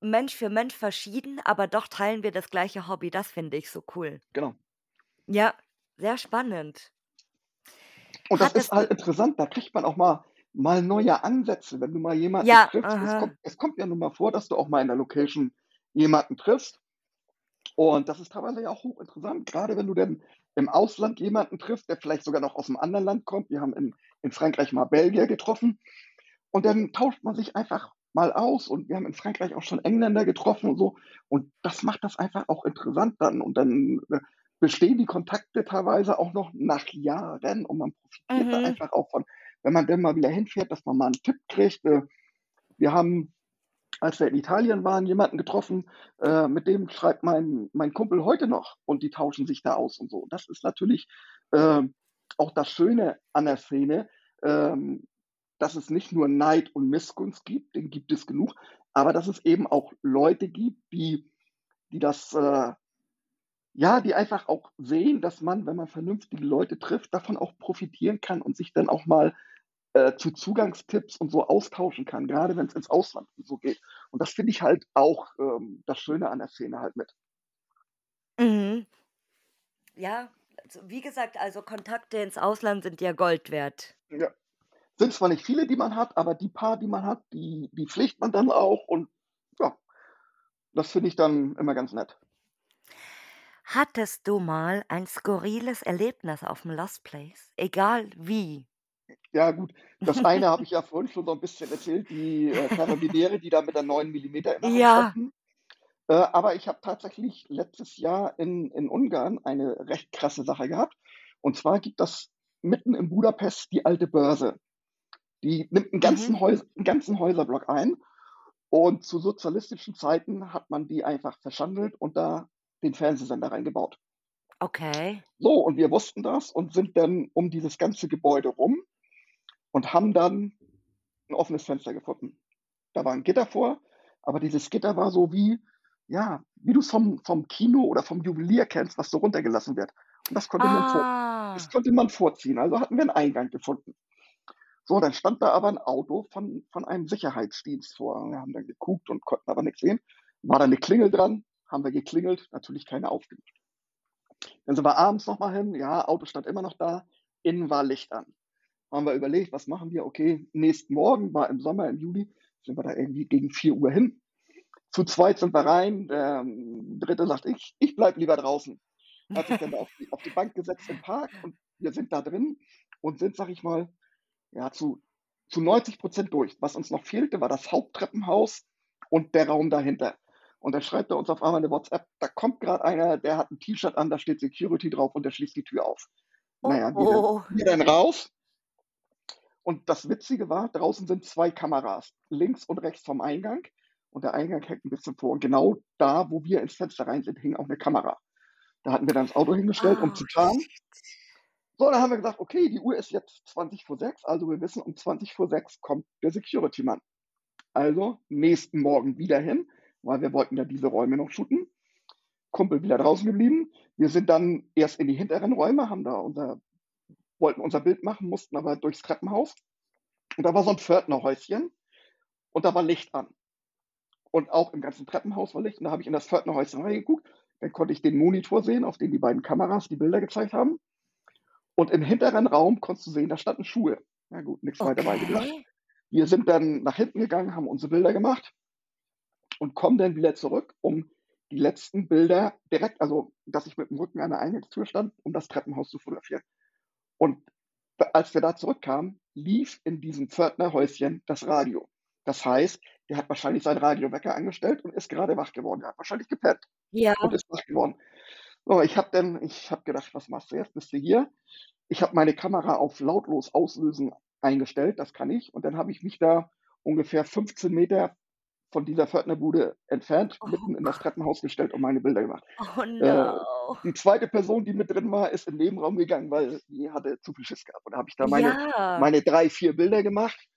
Mensch für Mensch verschieden, aber doch teilen wir das gleiche Hobby. Das finde ich so cool. Genau. Ja, sehr spannend. Und das ist halt interessant, da kriegt man auch mal mal neue Ansätze, wenn du mal jemanden Ja, triffst. Es kommt es kommt ja nun mal vor, dass du auch mal in der Location jemanden triffst. Und das ist teilweise ja auch hochinteressant, grade wenn du dann im Ausland jemanden triffst, der vielleicht sogar noch aus'm anderen Land kommt. Wir haben in in Frankreich mal Belgier getroffen und dann tauscht man sich einfach mal aus und wir haben in Frankreich auch schon Engländer getroffen und so. Und das macht das einfach auch interessant dann. Und dann, äh, bestehen die Kontakte teilweise auch noch nach Jahren und man profitiert da Mhm. einfach auch von. Wenn man dann mal wieder hinfährt, dass man mal 'n Tipp kriegt. Äh, wir haben, als wir in Italien waren, jemanden getroffen, äh, mit dem schreibt mein mein Kumpel heute noch und die tauschen sich da aus und so. Das ist natürlich, ähm, auch das Schöne an der Szene, ähm, dass es nicht nur Neid und Missgunst gibt, den gibt es genug, aber dass es eben auch Leute gibt, die die das, äh ja, die einfach auch sehen, dass man, wenn man vernünftige Leute trifft, davon auch profitieren kann und sich dann auch mal, äh, zu Zugangstipps und so austauschen kann, grade wenn's ins Ausland und so geht. Und das finde ich halt auch, ähm, das Schöne an der Szene halt mit. Mhm. Ja, also, wie gesagt, also, Kontakte ins Ausland sind ja Gold wert. Ja. Sind zwar nicht viele, die man hat, aber die paar, die man hat, die die pflegt man dann auch und ja, das finde ich dann immer ganz nett. Hattest du mal ein skurriles Erlebnis auf'm Lost Place, egal wie? Ja gut, das eine habe ich ja vorhin schon so 'n bisschen erzählt, die, äh, Karabiniere, die da mit der 9 mm in der Hand Ja. standen. Äh, aber ich habe tatsächlich letztes Jahr in in Ungarn eine recht krasse Sache gehabt. Und zwar gibt das mitten in Budapest die Alte Börse. Die nimmt 'n Mhm. ganzen Häus 'n ganzen Häuserblock ein und zu sozialistischen Zeiten hat man die einfach verschandelt und da den Fernsehsender reingebaut. Okay. So, und wir wussten das und sind dann um dieses ganze Gebäude rum und haben dann 'n offenes Fenster gefunden. Da war 'n Gitter vor, aber dieses Gitter war so wie ja, wie du's vom vom Kino oder vom Juwelier kennst, was so runtergelassen wird. Und das konnte man vor das Ah. konnte man vorziehen. Also, hatten wir 'n Eingang gefunden. So, dann stand da aber 'n Auto von von einem Sicherheitsdienst vor. Wir haben dann geguckt und konnten aber nix sehen. War da 'ne Klingel dran, haben wir geklingelt, natürlich keiner aufgemacht. Dann sind wir abends noch mal hin, ja, Auto stand immer noch da, innen war Licht an. Haben wir überlegt: „Was machen wir?“ Okay, nächsten Morgen, war im Sommer, im Juli, sind wir da irgendwie gegen 4:00 hin. Zu zweit sind wir rein, der, hm, 3. sagt: „Ich ich bleibe lieber draußen.“ Hat sich dann da auf die auf die Bank gesetzt im Park und wir sind da drin und sind, sage ich mal, ja, zu zu 90 % durch. Was uns noch fehlte, war das Haupttreppenhaus und der Raum dahinter. Und dann schreibt er uns auf einmal 'ne WhatsApp: „Da kommt grad einer, der hat 'n T-Shirt an, da steht Security drauf und der schließt die Tür auf.“ Na Oh, ja, wir dann oh. wir dann raus. Und das Witzige war, draußen sind 2 Kameras, links und rechts vom Eingang und der Eingang hängt 'n bisschen vor. Und genau da, wo wir ins Fenster rein sind, hing auch 'ne Kamera. Da hatten wir dann das Auto hingestellt, um Oh, zu shit. So, dann haben wir gesagt: „Okay, die Uhr ist jetzt 6:20, also, wir wissen, um 6:20 kommt der Security-Mann.“ Also, nächsten Morgen wieder hin, weil wir wollten ja diese Räume noch shooten. Kumpel wieder draußen geblieben. Wir sind dann erst in die hinteren Räume, haben da unser wollten unser Bild machen, mussten aber durchs Treppenhaus. Und da war so 'n Pförtnerhäuschen und da war Licht an. Und auch im ganzen Treppenhaus war Licht und da habe ich in das Pförtnerhäuschen reingeguckt. Dann konnte ich den Monitor sehen, auf dem die beiden Kameras die Bilder gezeigt haben. Und im hinteren Raum konntest du sehen, da standen Schuhe. Na gut, nix weiter bei gedacht. Okay. Wir sind dann nach hinten gegangen, haben unsere Bilder gemacht und kommen dann wieder zurück, um die letzten Bilder direkt also, dass ich mit'm Rücken an der Eingangstür stand, um das Treppenhaus zu fotografieren. Und als wir da zurückkamen, lief in diesem Pförtnerhäuschen das Radio. Das heißt, der hat wahrscheinlich seinen Radiowecker angestellt und ist gerade wach geworden. Der hat wahrscheinlich gepennt Ja. und ist wach geworden. So, ich habe dann ich habe gedacht: „Was machst du jetzt? Bist du hier?“ Ich habe meine Kamera auf lautlos auslösen eingestellt, das kann ich. Und dann habe ich mich da ungefähr 15 m von dieser Pförtnerbude entfernt, Oh mitten in das. Treppenhaus gestellt und meine Bilder gemacht. Oh Äh, no. die 2. Person, die mit drin war, ist in 'n Nebenraum gegangen, weil die hatte zu viel Schiss gehabt. Und da habe ich da meine Ja. meine 3, 4 Bilder gemacht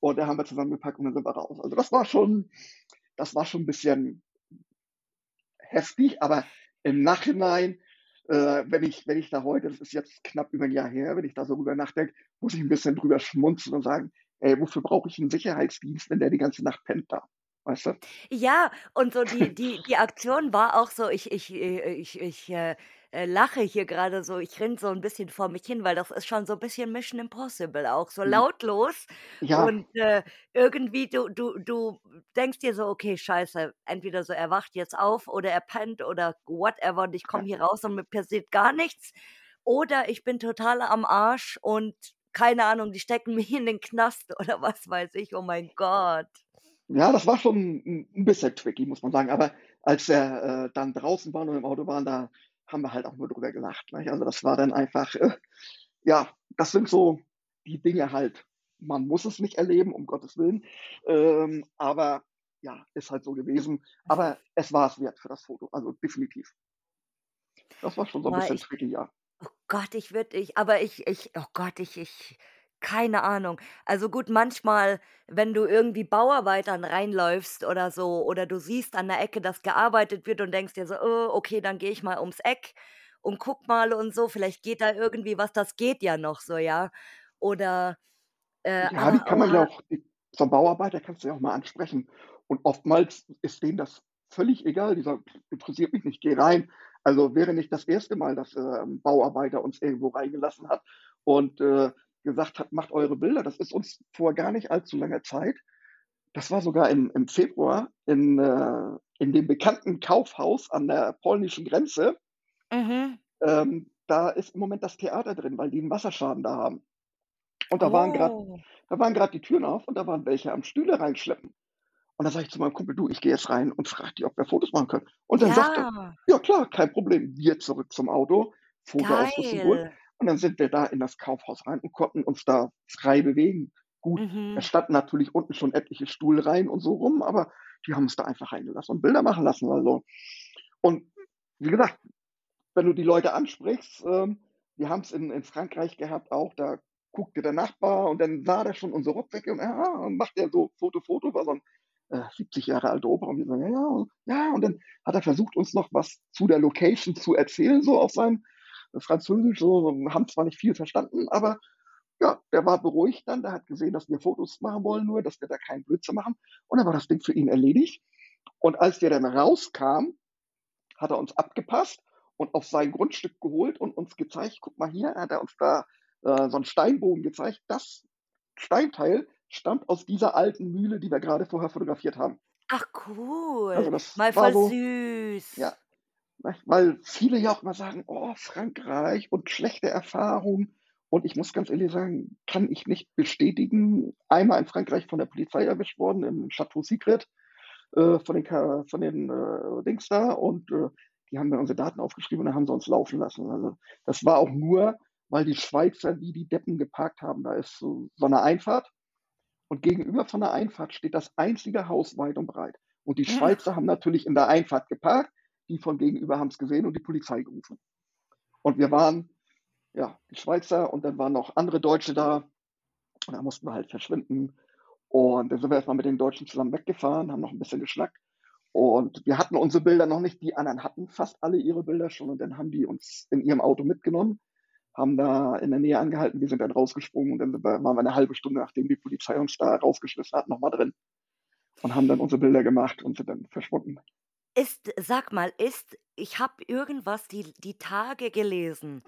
und da haben wir zusammengepackt und dann sind wir raus. Also, das war schon das war schon 'n bisschen heftig, aber im Nachhinein, äh, wenn ich wenn ich da heute das ist jetzt knapp über 'n Jahr her, wenn ich da so drüber nachdenke, muss ich 'n bisschen drüber schmunzeln und sagen: „Ey, wofür brauche ich 'n Sicherheitsdienst, wenn der die ganze Nacht pennt da?“ Weißt du? Ja, und so die die die Aktion war auch so, ich ich äh, ich ich, äh, äh, lache hier grade so. Ich grinse so 'n bisschen vor mich hin, weil das ist schon so bisschen Mission Impossible auch, so Mhm. lautlos Ja. und, äh, irgendwie du du du denkst dir so: „Okay, scheiße, entweder so er wacht jetzt auf oder er pennt oder whatever und ich komme hier raus und mir passiert gar nichts oder ich bin total am Arsch und keine Ahnung, die stecken mich in den Knast oder was weiß ich. Oh mein Gott. Ja, das war schon 'n 'n bisschen tricky, muss man sagen. Aber als wir, äh, dann draußen waren und im Auto waren, da haben wir halt auch nur drüber gelacht, nicht? Also, das war dann einfach, äh ja, das sind so die Dinge halt. Man muss es nicht erleben, um Gottes Willen, ähm, aber ja, ist halt so gewesen. Aber es war's wert für das Foto, also definitiv. Das war schon so 'n Boah, bisschen ich tricky, ja. oh Gott, ich würde ich aber ich ich oh Gott, ich ich keine Ahnung. Also gut, manchmal, wenn du irgendwie Bauarbeitern reinläufst oder so oder du siehst an der Ecke, dass gearbeitet wird und denkst dir so: „Oh, okay, dann gehe ich mal ums Eck und gucke mal und so, vielleicht geht da irgendwie was.“ Das geht ja noch so, ja? Oder, äh, Ja, die kann man ja oha auch die so 'n Bauarbeiter kannst du ja auch mal ansprechen. Und oftmals ist denen das völlig egal. Die sagen: „Interessiert mich nicht, geh rein.“ Also, wäre nicht das 1. Mal, dass, äh, 'n Bauarbeiter uns irgendwo reingelassen hat und, äh, gesagt hat: „Macht eure Bilder.“ Das ist uns vor gar nicht allzu langer Zeit das war sogar im im Februar in, äh in dem bekannten Kaufhaus an der polnischen Grenze. Mhm. Ähm, da ist im Moment das Theater drin, weil die 'n Wasserschaden da haben. Und da waren grad Oh. da waren grad die Türen auf und da waren welche am Stühle reinschleppen. Und dann sage ich zu meinem Kumpel: „Du, ich gehe jetzt rein und frage die, ob wir Fotos machen können.“ Und dann sagt er: Ja. „Ja klar, kein Problem.“ Wir zurück zum Auto, Fotoausrüstung geholt Geil. Und dann sind wir da in das Kaufhaus rein und konnten uns da frei bewegen. Gut, es Mhm. standen natürlich unten schon etliche Stuhlreihen und so rum, aber die haben uns da einfach reingelassen und Bilder machen lassen, also. Und wie gesagt, wenn du die Leute ansprichst, ähm wir haben's in in Frankreich gehabt auch, da guckte der Nachbar und dann sah der schon unsere Rucksäcke und, ah, macht der so Foto, Foto, war so 'n, äh, 70 Jahre alter Opa und wir „Ja, ja, ja.“ Und dann hat er versucht, uns noch was zu der Location zu erzählen, so auf seinem Französisch so. Wir haben zwar nicht viel verstanden, aber ja, der war beruhigt dann. Der hat gesehen, dass wir Fotos machen wollen nur, dass wir da keinen Blödsinn machen. Und dann war das Ding für ihn erledigt. Und als der dann rauskam, hat er uns abgepasst und auf sein Grundstück geholt und uns gezeigt: „Guck mal hier“, hat er uns da, äh, so 'n Steinbogen gezeigt. Das Steinteil stammt aus dieser alten Mühle, die wir grade vorher fotografiert haben. Ach Also, cool, das mal voll so ja, süß. ne, weil viele ja auch immer sagen: „Oh, Frankreich und schlechte Erfahrung.“ Und ich muss ganz ehrlich sagen, kann ich nicht bestätigen. Einmal in Frankreich von der Polizei erwischt worden im Château Secret, äh, von den von den, äh, Dings da und, äh, die haben dann unsere Daten aufgeschrieben und dann haben sie uns laufen lassen. Also, das war auch nur, weil die Schweizer wie die Deppen geparkt haben. Da ist so so 'ne Einfahrt und gegenüber von der Einfahrt steht das einzige Haus weit und breit. Und die Schweizer haben natürlich in der Einfahrt geparkt, die von gegenüber haben's gesehen und die Polizei gerufen. Und wir waren, ja, die Schweizer und dann waren noch andere Deutsche da und dann mussten wir halt verschwinden. Und dann sind wir erst mal mit den Deutschen zusammen weggefahren, haben noch 'n bisschen geschnackt und wir hatten unsere Bilder noch nicht. Die anderen hatten fast alle ihre Bilder schon und dann haben die uns in ihrem Auto mitgenommen, haben da in der Nähe angehalten. Wir sind dann rausgesprungen und dann waren wir 'ne 1/2 Stunde, nachdem die Polizei uns da rausgeschmissen hat, noch mal drin und haben dann unsere Bilder gemacht und sind dann verschwunden. Ist sag mal, ist ich habe irgendwas die die Tage gelesen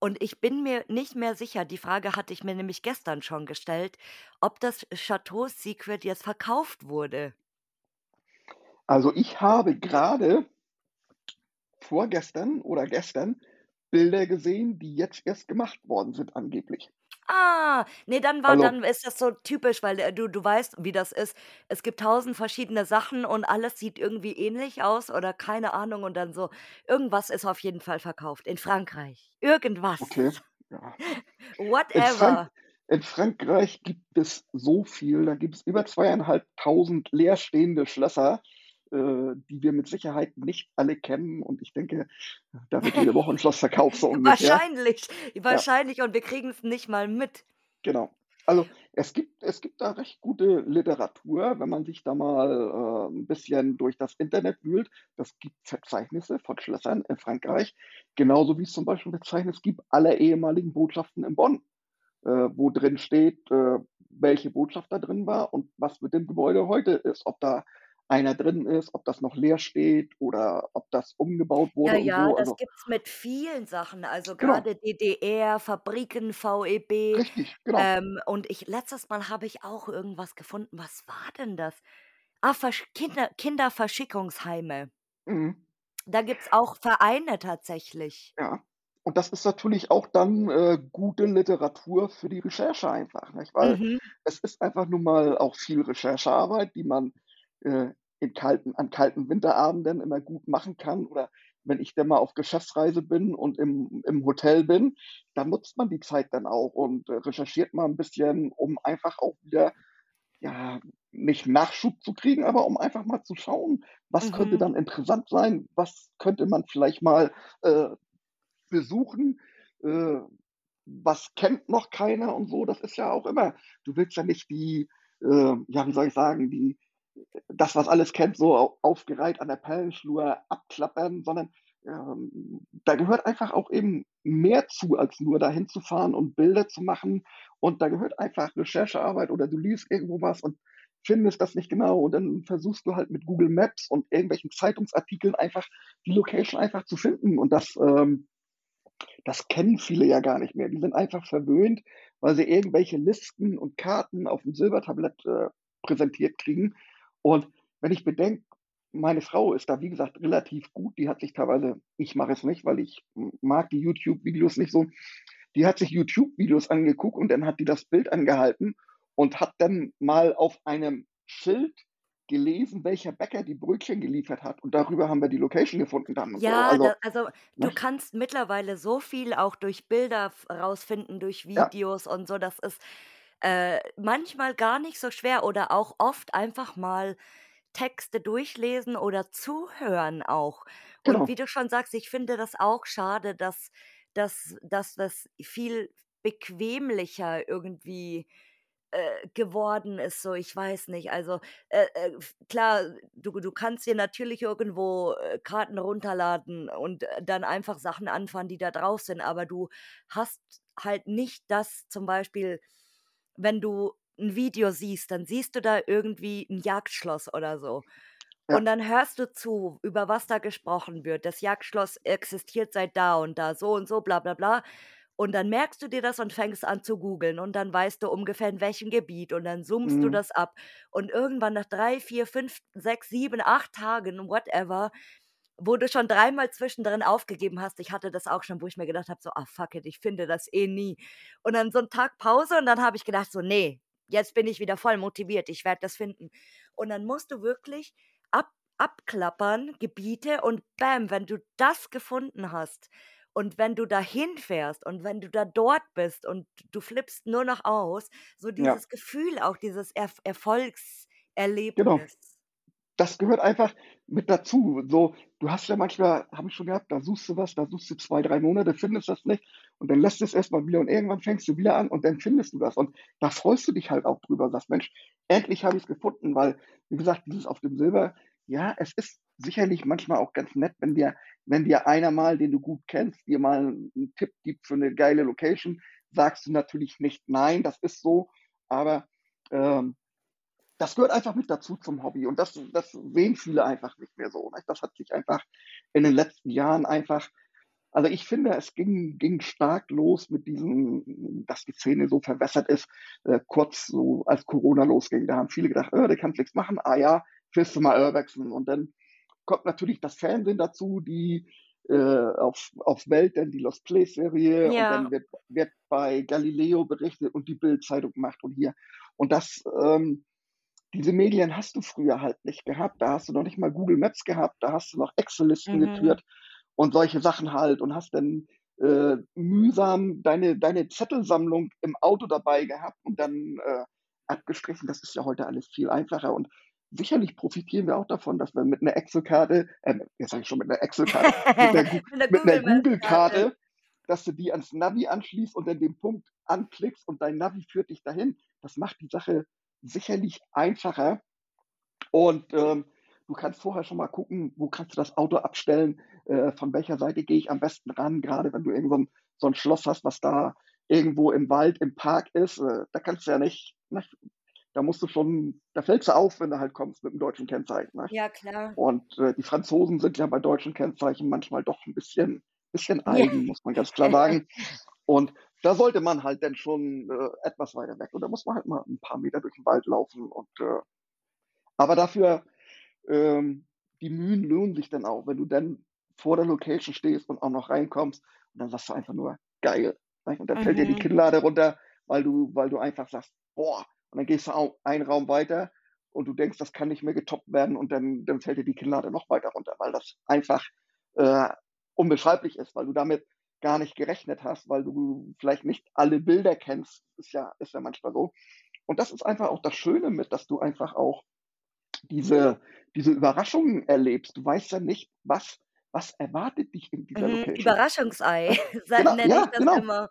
und ich bin mir nicht mehr sicher, die Frage hatte ich mir nämlich gestern schon gestellt, ob das Château Secret jetzt verkauft wurde. Also, ich habe grade vorgestern oder gestern Bilder gesehen, die jetzt erst gemacht worden sind angeblich. Ah, ne, dann war Also dann ist das so typisch, weil, äh, du du weißt, wie das ist. Es gibt 1.000 verschiedene Sachen und alles sieht irgendwie ähnlich aus oder keine Ahnung und dann so irgendwas ist auf jeden Fall verkauft in Frankreich. Irgendwas. Okay, ja. In Frank Whatever. in Frankreich gibt es so viel. Da gibt's über 2.500 leerstehende Schlösser, äh, die wir mit Sicherheit nicht alle kennen und ich denke, da wird jede Woche 'n Schloss verkauft, so ungefähr. Wahrscheinlich, Ja. wahrscheinlich und wir kriegen's nicht mal mit. Genau. Also, es gibt es gibt da recht gute Literatur, wenn man sich da mal, äh, 'n bisschen durch das Internet wühlt. Es gibt Verzeichnisse von Schlössern in Frankreich, genauso wie's zum Beispiel 'n Verzeichnis gibt aller ehemaligen Botschaften in Bonn, äh, wo drin steht, äh, welche Botschaft da drin war und was mit dem Gebäude heute ist. Ob da einer drin ist, ob das noch leer steht oder ob das umgebaut Ja, wurde und ja, so. das Also gibt's mit vielen Sachen, also genau, grade DDR, Fabriken, VEB, richtig, genau. ähm, und ich letztes Mal habe ich auch irgendwas gefunden. Was war denn das? Ah, Versch Kinder Kinderverschickungsheime. Mhm. Da gibt's auch Vereine tatsächlich. Ja. Und das ist natürlich auch dann, äh, gute Literatur für die Recherche einfach, nicht? Weil Mhm, es ist einfach nun mal auch viel Recherchearbeit, die man, äh, in kalten an kalten Winterabenden immer gut machen kann oder wenn ich dann mal auf Geschäftsreise bin und im im Hotel bin, dann nutzt man die Zeit dann auch und, äh, recherchiert mal 'n bisschen, um einfach auch wieder, ja, nicht Nachschub zu kriegen, aber um einfach mal zu schauen, was könnte mhm, dann interessant sein? Was könnte man vielleicht mal, äh, besuchen, äh, was kennt noch keiner und so. Das ist ja auch immer du willst ja nicht die, äh, ja, wie soll ich sagen, die das, was alles kennt, so au aufgereiht an der Perlenschnur abklappern, sondern, ähm, da gehört einfach auch eben mehr zu, als nur dahin zu fahren und Bilder zu machen. Und da gehört einfach Recherchearbeit oder du liest irgendwo was und findest das nicht genau und dann versuchst du halt mit Google Maps und irgendwelchen Zeitungsartikeln einfach die Location einfach zu finden und das, ähm das kennen viele ja gar nicht mehr. Die sind einfach verwöhnt, weil sie irgendwelche Listen und Karten auf dem Silbertablett, äh, präsentiert kriegen. Und wenn ich bedenke, meine Frau ist da, wie gesagt, relativ gut. Die hat sich teilweise ich mache es nicht, weil ich mag die YouTube-Videos nicht so. Die hat sich YouTube-Videos angeguckt und dann hat die das Bild angehalten und hat dann mal auf einem Schild gelesen, welcher Bäcker die Brötchen geliefert hat. Und darüber haben wir die Location gefunden so. Ja, Also, da also, du ne? kannst mittlerweile so viel auch durch Bilder rausfinden, durch Ja, Videos und so. Das ist, äh, manchmal gar nicht so schwer oder auch oft einfach mal Texte durchlesen oder zuhören auch. Und genau. wie du schon sagst, ich finde das auch schade, dass dass dass das viel bequemlicher irgendwie äh, geworden ist, so, ich weiß nicht. Also, äh, äh, klar, du du kannst dir natürlich irgendwo, äh, Karten runterladen und, dann einfach Sachen anfahren, die da drauf sind, aber du hast halt nicht das zum Beispiel, wenn du ein Video siehst, dann siehst du da irgendwie ein Jagdschloss oder so. Und Ja. dann hörst du zu, über was da gesprochen wird. Das Jagdschloss existiert seit da und da, so und so, bla bla bla. Und dann merkst du dir das und fängst an zu googeln und dann weißt du ungefähr, in welchem Gebiet und dann zoomst du Mhm. das ab. Und irgendwann nach 3, 4, 5, 6, 7, 8 Tagen, whatever, wo du schon dreimal zwischendrin aufgegeben hast ich hatte das auch schon, wo ich mir gedacht habe, so: „Ah, fuck it, ich finde das eh nie.“ Und dann so 'n Tag Pause und dann habe ich gedacht so: „Ne, jetzt bin ich wieder voll motiviert, ich werde das finden.“ Und dann musst du wirklich ab abklappern, Gebiete und bam, wenn du das gefunden hast und wenn du dahin fährst und wenn du da dort bist und du flippst nur noch aus, so Ja, dieses Gefühl auch, dieses Erf genau. Das gehört einfach mit dazu. So, du hast ja manchmal habe ich schon gehabt, da suchst du was, da suchst du 2, 3 Monate, findest das nicht und dann lässt es erst mal wieder und irgendwann fängst du wieder an und dann findest du das. Und da freust du dich halt auch drüber, sagst: „Mensch, endlich habe ich's gefunden“, weil, wie gesagt, dieses auf dem Silber, ja, es ist sicherlich manchmal auch ganz nett, wenn dir wenn dir einer mal, den du gut kennst, dir mal 'n Tipp gibt für 'ne geile Location, sagst du natürlich nicht nein, das ist so, aber, ähm Das gehört einfach mit dazu zum Hobby und das das sehen viele einfach nicht mehr so, ne? Das hat sich einfach in den letzten Jahren einfach also, ich finde, es ging ging stark los mit diesem dass die Szene so verwässert ist, äh, kurz so als Corona losging. Da haben viele gedacht: „Äh, du kannst nix machen. Ah ja, fährst du mal Urbexen.“ Und dann kommt natürlich das Fernsehen dazu, die, äh, auf auf Welt dann die Lost Place Serie und Ja, dann wird wird bei Galileo berichtet und die Bild-Zeitung macht und hier. Und das, ähm diese Medien hast du früher halt nicht gehabt. Da hast du noch nicht mal Google Maps gehabt, da hast du noch Excel-Listen mhm. geführt und solche Sachen halt und hast dann, äh, mühsam deine deine Zettelsammlung im Auto dabei gehabt und dann, äh, abgestrichen. Das ist ja heute alles viel einfacher und sicherlich profitieren wir auch davon, dass wir mit 'ner Excel-Karte äh, jetzt sage ich schon mit 'ner Excel-Karte, mit 'ner Gu Mit der mit 'ner Google. Google-Karte, dass du die ans Navi anschließt und dann den Punkt anklickst und dein Navi führt dich dahin. Das macht die Sache sicherlich einfacher und, ähm, du kannst vorher schon mal gucken, wo kannst du das Auto abstellen, äh, von welcher Seite gehe ich am besten ran, grade wenn du irgend so 'n so 'n Schloss hast, was da irgendwo im Wald, im Park ist, äh, da kannst du ja nicht nicht da musst du schon da fällst du auf, wenn du halt kommst mit 'nem deutschen Kennzeichen, ne? Ja, klar. Und, äh, die Franzosen sind ja bei deutschen Kennzeichen manchmal doch 'n bisschen bisschen Ja. eigen, muss man ganz klar sagen. Und da sollte man halt dann schon, äh, etwas weiter weg und da muss man halt mal 'n paar Meter durch den Wald laufen und, äh aber dafür, ähm die Mühen lohnen sich dann auch, wenn du dann vor der Location stehst und auch noch reinkommst und dann sagst du einfach nur: „Geil“? Und dann fällt dir die Mhm. Kinnlade runter, weil du weil du einfach sagst: „Boah“, und dann gehst du au einen Raum weiter und du denkst, das kann nicht mehr getoppt werden und dann dann fällt dir die Kinnlade noch weiter runter, weil das einfach, äh, unbeschreiblich ist, weil du damit gar nicht gerechnet hast, weil du vielleicht nicht alle Bilder kennst. Ist ja ist ja manchmal so. Und das ist einfach auch das Schöne mit, dass du einfach auch diese diese Überraschungen erlebst. Du weißt ja nicht, was was erwartet dich in dieser Mhm, Location, Überraschungsei, Genau, nenne ich ja, das genau. immer.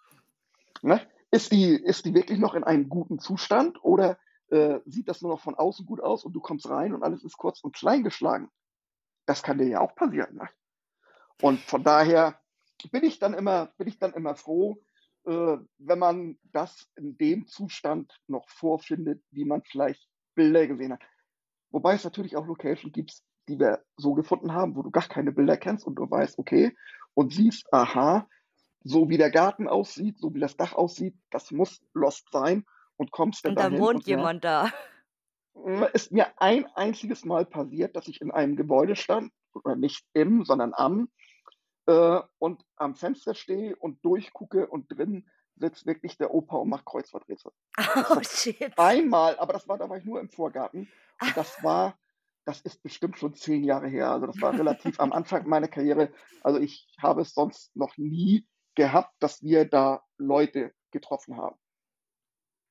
Ne? Ist die ist die wirklich noch in einem guten Zustand oder, äh, sieht das nur noch von außen gut aus und du kommst rein und alles ist kurz und klein geschlagen? Das kann dir ja auch passieren, ne? Und von daher bin ich dann immer bin ich dann immer froh, äh, wenn man das in dem Zustand noch vorfindet, wie man vielleicht Bilder gesehen hat. Wobei es natürlich auch Location gibt, die wir so gefunden haben, wo du gar keine Bilder kennst und du weißt, okay und siehst, aha, so wie der Garten aussieht, so wie das Dach aussieht, das muss Lost sein und kommst dann Und dahin wohnt und jemand da. ist mir ein einziges Mal passiert, dass ich in einem Gebäude stand, oder nicht im, sondern am, äh, und am Fenster stehe und durchgucke und drin sitzt wirklich der Opa und macht Kreuzworträtsel. Oh, shit. einmal aber das war da war ich nur im Vorgarten und das war das ist bestimmt schon 10 Jahre her. Also, das war relativ am Anfang meiner Karriere. Also, ich habe es sonst noch nie gehabt, dass wir da Leute getroffen haben.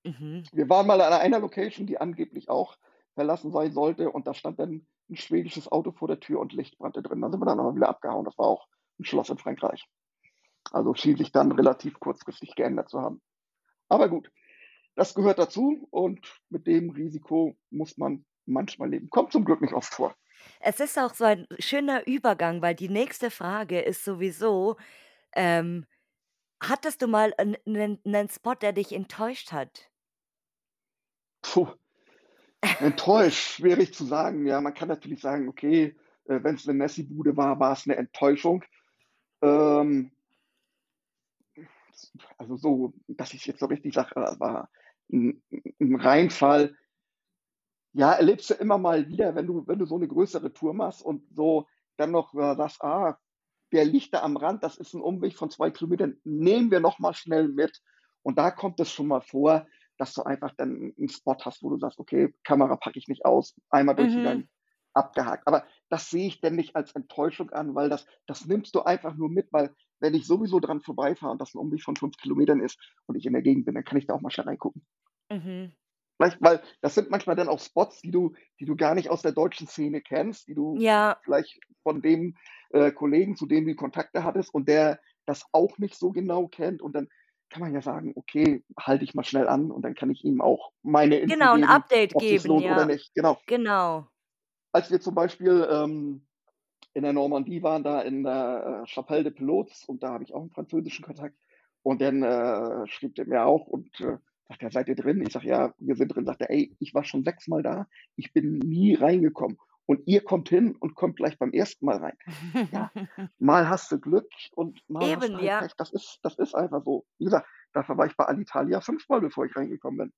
Mhm. Wir waren mal an einer Location, die angeblich auch verlassen sein sollte und da stand dann 'n schwedisches Auto vor der Tür und Licht brannte drin. Da sind wir dann aber wieder abgehauen. Das war auch 'n Schloss in Frankreich. Also, schien sich dann relativ kurzfristig geändert zu haben. Aber gut, das gehört dazu und mit dem Risiko muss man manchmal leben. Kommt zum Glück nicht oft vor. Es ist auch so ein schöner Übergang, weil die nächste Frage ist sowieso, ähm, hattest du mal 'n 'nen 'nen Spot, der dich enttäuscht hat? Puh. Enttäuscht, schwierig zu sagen. Ja, man kann natürlich sagen, okay, äh, wenn's 'ne Messi-Bude war, war's 'ne Enttäuschung. Ähm also so, dass ich's jetzt so richtig sage, war 'n 'n 'n Reinfall. Ja, erlebst du immer mal wieder, wenn du wenn du so 'ne größere Tour machst und so dann noch, äh, sagst: „Ah, der liegt da am Rand, das ist 'n Umweg von 2 Kilometern, nehmen wir noch mal schnell mit.“ Und da kommt es schon mal vor, dass du einfach dann 'n Spot hast, wo du sagst: „Okay, Kamera packe ich nicht aus, einmal Mhm. durchgegangen, abgehakt.“ Aber das sehe ich dann nicht als Enttäuschung an, weil das das nimmst du einfach nur mit, weil wenn ich sowieso dran vorbeifahre und das 'n Umweg von 5 Kilometern ist und ich in der Gegend bin, dann kann ich da auch mal schnell reingucken. Mhm. Weißt weil das sind manchmal dann auch Spots, die du die du gar nicht aus der deutschen Szene kennst, die du Ja. vielleicht von dem, äh, Kollegen, zu dem du Kontakte hattest und der das auch nicht so genau kennt und dann kann man ja sagen: „Okay, halte ich mal schnell an“ und dann kann ich ihm auch meine Info Genau, geben, Update ob sich's geben, ja. nicht, genau. Genau. Als wir zum Beispiel, ähm, in der Normandie waren, da in der, äh, Chapelle des Pilotes und da habe ich auch 'n französischen Kontakt und dann, äh, schrieb der mir auch und, äh, sagt er: „Seid ihr drin?“ Ich sage: „Ja, wir sind drin.“ Sagt er: „Ey, ich war schon sechsmal da, ich bin nie reingekommen und ihr kommt hin und kommt gleich beim 1. Mal rein.“ Ja, mal hast du Glück und mal hast Eben, du halt ja. Pech. Das ist das ist einfach so. Wie gesagt, dafür war ich bei Alitalia fünfmal, bevor ich reingekommen bin.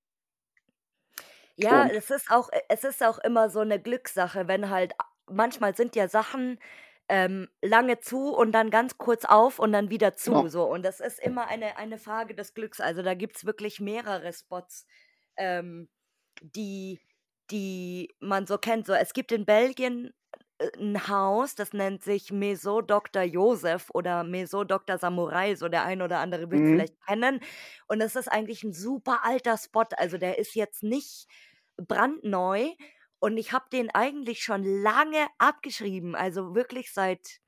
Ja, Und es ist auch e es ist auch immer so 'ne Glückssache, wenn halt manchmal sind ja Sachen, ähm, lange zu und dann ganz kurz auf und dann wieder zu, Genau. so. Und das ist immer eine eine Frage des Glücks. Also, da gibt's wirklich mehrere Spots, ähm, die die man so kennt. So, es gibt in Belgien, äh, 'n Haus, das nennt sich Maison Doktor Joseph oder Maison Doktor Samurai, so der ein oder andere will's Mhm. vielleicht kennen. Und das ist eigentlich 'n super alter Spot. Also, der ist jetzt nicht brandneu und ich habe den eigentlich schon lange abgeschrieben, also wirklich seit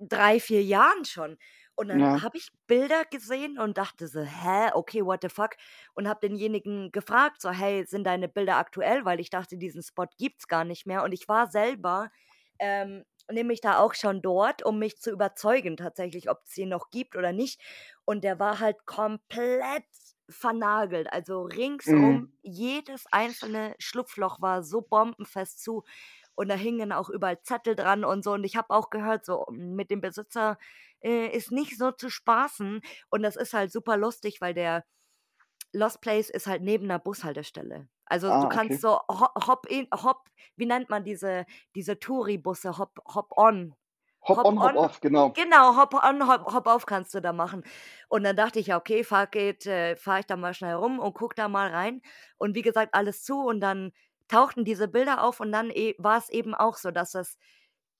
3, 4 Jahren schon. Und dann Ja. habe ich Bilder gesehen und dachte so: „Hä, okay, what the fuck?“ Und habe denjenigen gefragt, so: „Hey, sind deine Bilder aktuell?“ Weil ich dachte, diesen Spot gibt's gar nicht mehr. Und ich war selber, ähm, nämlich da auch schon dort, um mich zu überzeugen tatsächlich, ob's den noch gibt oder nicht. Und der war halt komplett vernagelt. Also Mhm. ringsum, jedes einzelne Schlupfloch war so bombenfest zu und da hingen auch überall Zettel dran und so. Und ich habe auch gehört, so mit dem Besitzer äh, ist nicht so zu spaßen. Und das ist halt super lustig, weil der Lost Place ist halt neben 'ner Bushaltestelle. Also, du Ah, kannst okay. so ho hop in hop wie nennt man diese diese Touri-Busse? Hop hop on. Hop Hop on, hop on off, genau. genau, hop on, hop hop off kannst du da machen. Und dann dachte ich: „Ja, okay, fuck it, äh, fahre ich da mal schnell rum und gucke da mal rein.“ Und wie gesagt, alles zu und dann tauchten diese Bilder auf und dann e war's eben auch so, dass das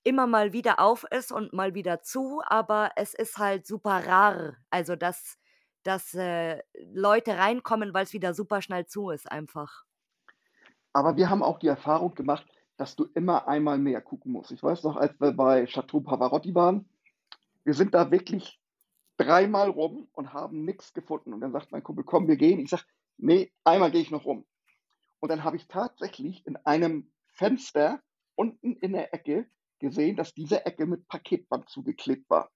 immer mal wieder auf ist und mal wieder zu, aber es ist halt super rar. Also, dass dass, äh, Leute reinkommen, weil's wieder super schnell zu ist einfach. Aber wir haben auch die Erfahrung gemacht, dass du immer einmal mehr gucken musst. Ich weiß noch, als wir bei Chateau Pavarotti waren, wir sind da wirklich dreimal rum und haben nix gefunden. Und dann sagt mein Kumpel: „Komm, wir gehen.“ Ich sage: „Ne, einmal gehe ich noch rum.“ Und dann habe ich tatsächlich in einem Fenster unten in der Ecke gesehen, dass diese Ecke mit Paketband zugeklebt war.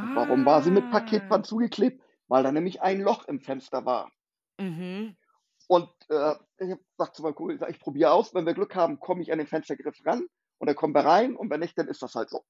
Und warum war sie mit Ah. Paketband zugeklebt? Weil da nämlich ein Loch im Fenster war. Mhm. Und, äh, ich habe gesagt zu meinem Kumpel, ich „Ich probiere aus, wenn wir Glück haben, komme ich an den Fenstergriff ran und dann kommen wir rein und wenn nicht, dann ist das halt so.“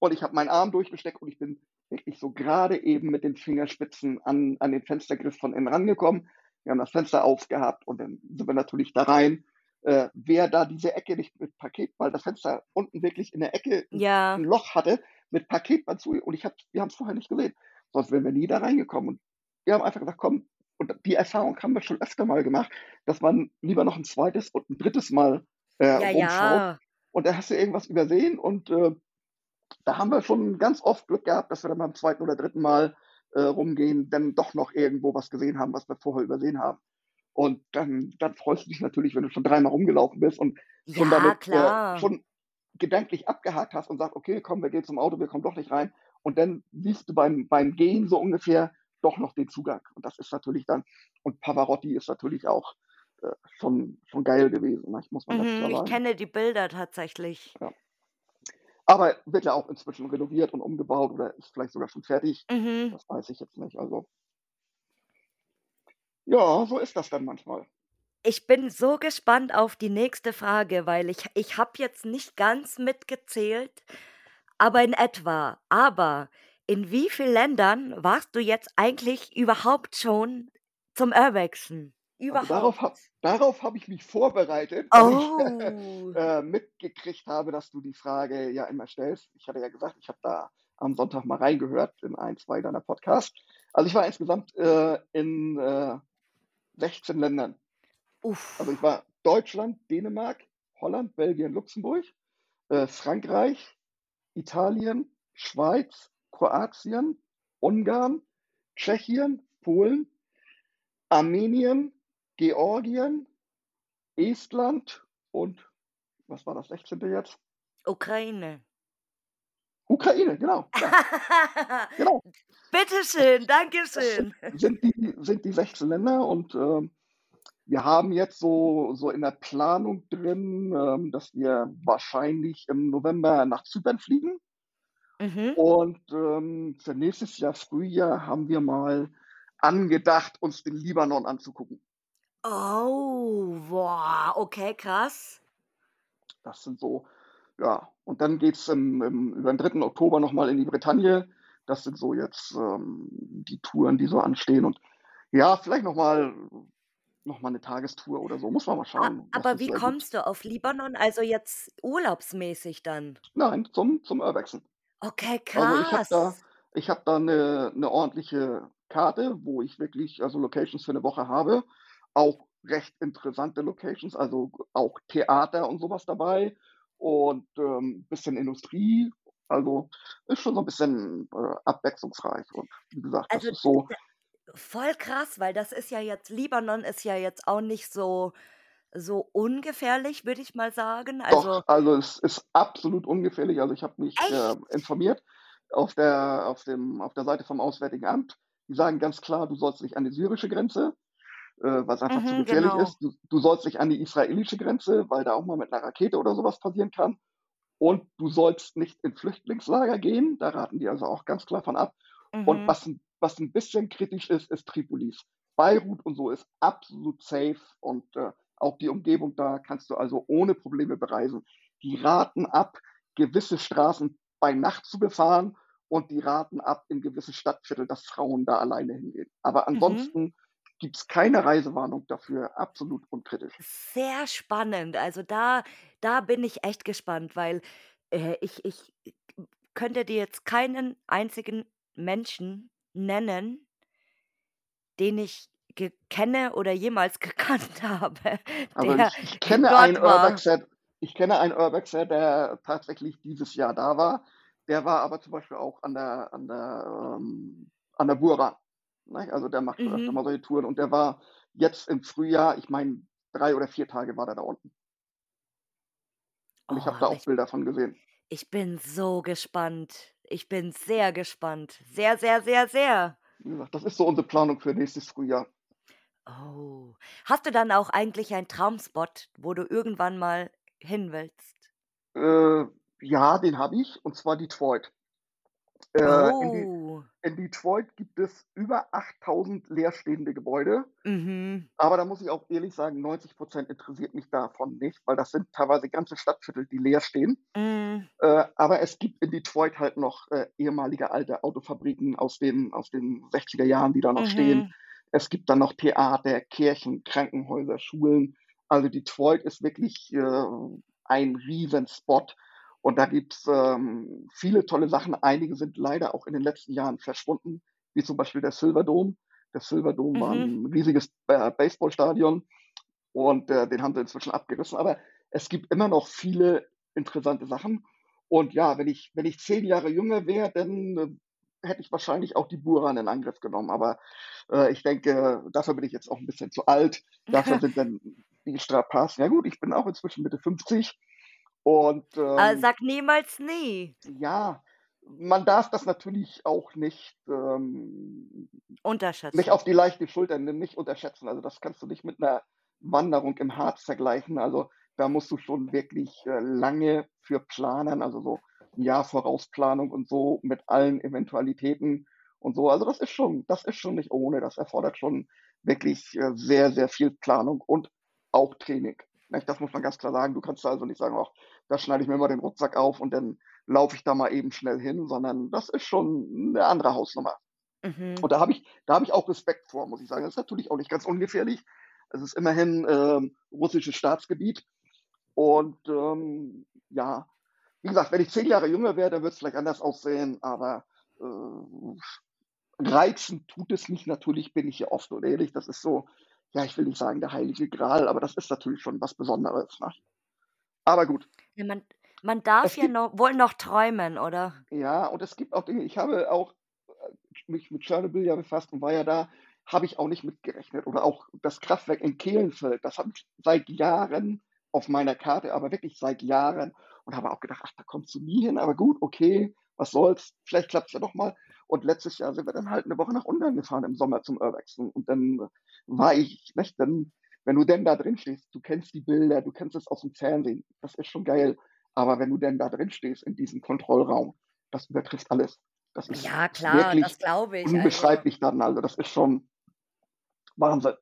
Und ich habe meinen Arm durchgesteckt und ich bin wirklich so grade eben mit den Fingerspitzen an an den Fenstergriff von innen rangekommen. Wir haben das Fenster aufgehabt und dann sind wir natürlich da rein. Äh, wäre da diese Ecke nicht mit Paket weil das Fenster unten wirklich in der Ecke Ja. 'n Loch hatte, mit Paketband zu und ich habe wir haben's vorher nicht gesehen. Sonst wären wir nie da reingekommen. Und wir haben einfach gesagt: „Komm“ und die Erfahrung haben wir schon öfter mal gemacht, dass man lieber noch 'n 2. und 'n 3. Mal, äh, Ja, rumschaut ja. und da hast du irgendwas übersehen und, äh, da haben wir schon ganz oft Glück gehabt, dass wir dann beim 2. oder 3. Mal, äh, rumgehen, dann doch noch irgendwo was gesehen haben, was wir vorher übersehen haben. Und dann dann freust du dich natürlich, wenn du schon dreimal rumgelaufen bist und schon Ja, damit äh, schon gedanklich abgehakt hast und sagst: „Okay, komm, wir gehen zum Auto, wir kommen doch nicht rein.“ Und dann siehst du beim beim Gehen so ungefähr doch noch den Zugang. Und das ist natürlich dann und Pavarotti ist natürlich auch, äh, schon schon geil gewesen, ne, muss man Mhm, ich kenne die Bilder tatsächlich. Ja. Aber wird ja auch inzwischen renoviert und umgebaut oder ist vielleicht sogar schon fertig. Mhm. Das weiß ich jetzt nicht, also Ja, so ist das dann manchmal. Ich bin so gespannt auf die nächste Frage, weil ich ich habe jetzt nicht ganz mitgezählt, aber in etwa. Aber in wie viel Ländern warst du jetzt eigentlich überhaupt schon zum Urbexen? Also, Überhaupt? darauf ha darauf habe ich mich vorbereitet, weil ich, Oh. äh, mitgekriegt habe, dass du die Frage ja immer stellst. Ich hatte ja gesagt, ich habe da am Sonntag mal reingehört in 1, 2 deiner Podcasts. Also, ich war insgesamt, äh, in, äh, 16 Ländern. Also, ich Uff. war Deutschland, Dänemark, Holland, Belgien, Luxemburg, äh, Frankreich, Italien, Schweiz, Kroatien, Ungarn, Tschechien, Polen, Armenien, Georgien, Estland und was war das 16. jetzt? Ukraine. Ukraine, genau, ja. Genau. Bitte Das schön, danke das sind schön. sind die sind die 16 Länder und, ähm, wir haben jetzt so so in der Planung drin, ähm, dass wir wahrscheinlich im November nach Zypern fliegen. Mhm. Und, ähm, für nächstes Jahr Frühjahr haben wir mal angedacht, uns den Libanon anzugucken. Oh, boah, okay, krass. Das sind so ja, und dann im im über den 3. Oktober noch mal in die Bretagne. Das sind so jetzt, ähm, die Touren, die so anstehen und ja, vielleicht noch mal noch mal 'ne Tagestour oder so. Muss man mal schauen, aber sich wie kommst du auf Libanon? Also, jetzt urlaubsmäßig dann? Nein, zum zum Urbexen. Okay, Also, ich habe da krass. ich habe da 'ne 'ne ordentliche Karte, wo ich wirklich, also, Locations für 'ne Woche habe, auch recht interessante Locations, also, auch Theater und so was dabei und, ähm, bisschen Industrie. Also, ist schon so 'n bisschen, äh, abwechslungsreich und wie gesagt, das Also, d ist so voll krass, weil das ist ja jetzt Libanon ist ja jetzt auch nicht so so ungefährlich, würde ich mal sagen. Also Doch, also, es ist absolut ungefährlich. Also, ich habe mich, äh, informiert auf der auf dem auf der Seite vom Auswärtigen Amt. Die sagen ganz klar, du sollst nicht an die syrische Grenze, äh, weil's einfach zu Mhm, gefährlich genau. ist. Du du sollst nicht an die israelische Grenze, weil da auch mal mit 'ner Rakete oder so was passieren kann. Und du sollst nicht in Flüchtlingslager gehen, da raten die also auch ganz klar von ab. Und Mhm. was 'n was 'n bisschen kritisch ist, ist Tripolis. Beirut und so ist absolut safe und, äh, auch die Umgebung da kannst du also ohne Probleme bereisen. Die raten ab, gewisse Straßen bei Nacht zu befahren und die raten ab, in gewisse Stadtviertel, dass Frauen da alleine hingehen. Aber Mhm. Ansonsten gibt's keine Reisewarnung dafür, absolut unkritisch. Sehr spannend. Also, da da bin ich echt gespannt, weil, äh, ich ich könnte dir jetzt keinen einzigen Menschen nennen den ich kenne oder jemals gekannt habe, der ich ich kenne einen. Urbexer ich kenne einen Urbexer, der tatsächlich dieses Jahr da war. Der war aber zum Beispiel auch an der an der, ähm an der Bura, ne? Also, der macht Mhm. mal solche Touren und der war jetzt im Frühjahr ich meine, 3 oder 4 Tage war der da unten. Und ich habe Oh, da auch ich Bilder von gesehen. ich bin so gespannt. Ich bin sehr gespannt. Sehr, sehr, sehr, sehr. Wie gesagt, das ist so unsere Planung für nächstes Frühjahr. Oh. Hast du dann auch eigentlich einen Traumspot, wo du irgendwann mal hin willst? Äh, ja, den habe ich, und zwar Detroit. Äh, in Oh. in Detroit gibt es über 8.000 leerstehende Gebäude. Mhm. Aber da muss ich auch ehrlich sagen, 90% interessiert mich davon nicht, weil das sind teilweise ganze Stadtviertel, die leer stehen. Hm. Äh, aber es gibt in Detroit halt noch, äh, ehemalige alte Autofabriken aus den aus den 60er Jahren, die da noch stehen. Mhm. Es gibt dann noch Theater, Kirchen, Krankenhäuser, Schulen. Also, Detroit ist wirklich, äh, ein Riesenspot und da gibt's, ähm, viele tolle Sachen. Einige sind leider auch in den letzten Jahren verschwunden, wie zum Beispiel der Silverdome. Der Silverdome war Mhm. 'n riesiges, äh, Baseballstadion und, äh, den haben sie inzwischen abgerissen. Aber es gibt immer noch viele interessante Sachen. Und ja, wenn ich wenn ich 10 Jahre jünger wäre, dann, äh, hätte ich wahrscheinlich auch die Buran in Angriff genommen. Aber, äh, ich denke, dafür bin ich jetzt auch 'n bisschen zu alt. Dafür sind dann die Strapazen ja gut, ich bin auch inzwischen Mitte 50 und, ähm sag niemals nie. ja, man darf das natürlich auch nicht, ähm nicht Unterschätzen. auf die leichte Schulter nehmen, nicht unterschätzen. Also, das kannst du nicht mit 'ner Wanderung im Harz vergleichen. Also, da musst du schon wirklich, äh, lange für planen, also, so 'n Jahr Vorausplanung und so mit allen Eventualitäten und so. Also, das ist schon das ist schon nicht ohne. Das erfordert schon wirklich, äh, sehr, sehr viel Planung und auch Training, nicht? Das muss man ganz klar sagen. Du kannst also nicht sagen: „Ach, da schneide ich mir mal den Rucksack auf und dann laufe ich da mal eben schnell hin“, sondern das ist schon 'ne andere Hausnummer. Mhm. Und da habe ich da habe ich auch Respekt vor, muss ich sagen. Das ist natürlich auch nicht ganz ungefährlich. Es ist immerhin, ähm, russisches Staatsgebiet und, ähm, ja, wie gesagt, wenn ich 10 Jahre jünger wäre, dann würde es vielleicht anders aussehen, aber, äh, reizen tut es mich natürlich, bin ich ja offen und ehrlich. Das ist so, ja, ich will nicht sagen, der heilige Gral, aber das ist natürlich schon was Besonderes, ne? Aber gut. Ja, man man darf Es ja gibt no wohl noch träumen, oder? Ja, und es gibt auch Dinge ich habe auch, äh, mich mit Tschernobyl ja befasst und war ja da, habe ich auch nicht mit gerechnet. Oder auch das Kraftwerk in Kehlenfeld, das habe ich seit Jahren auf meiner Karte, aber wirklich seit Jahren und habe auch gedacht: „Ach, da kommst du nie hin, aber gut, okay, was soll's? Vielleicht klappt's ja doch mal.“ Und letztes Jahr sind wir dann halt 'ne Woche nach Ungarn gefahren im Sommer zum Urbexen und dann war ich nicht dann wenn du denn da drin stehst, du kennst die Bilder, du kennst es aus'm Fernsehen, das ist schon geil. Aber wenn du denn da drin stehst in diesem Kontrollraum, das übertrifft alles. Das ist Ja klar, das wirklich glaube ich, also unbeschreiblich dann. Also, das ist schon Wahnsinn.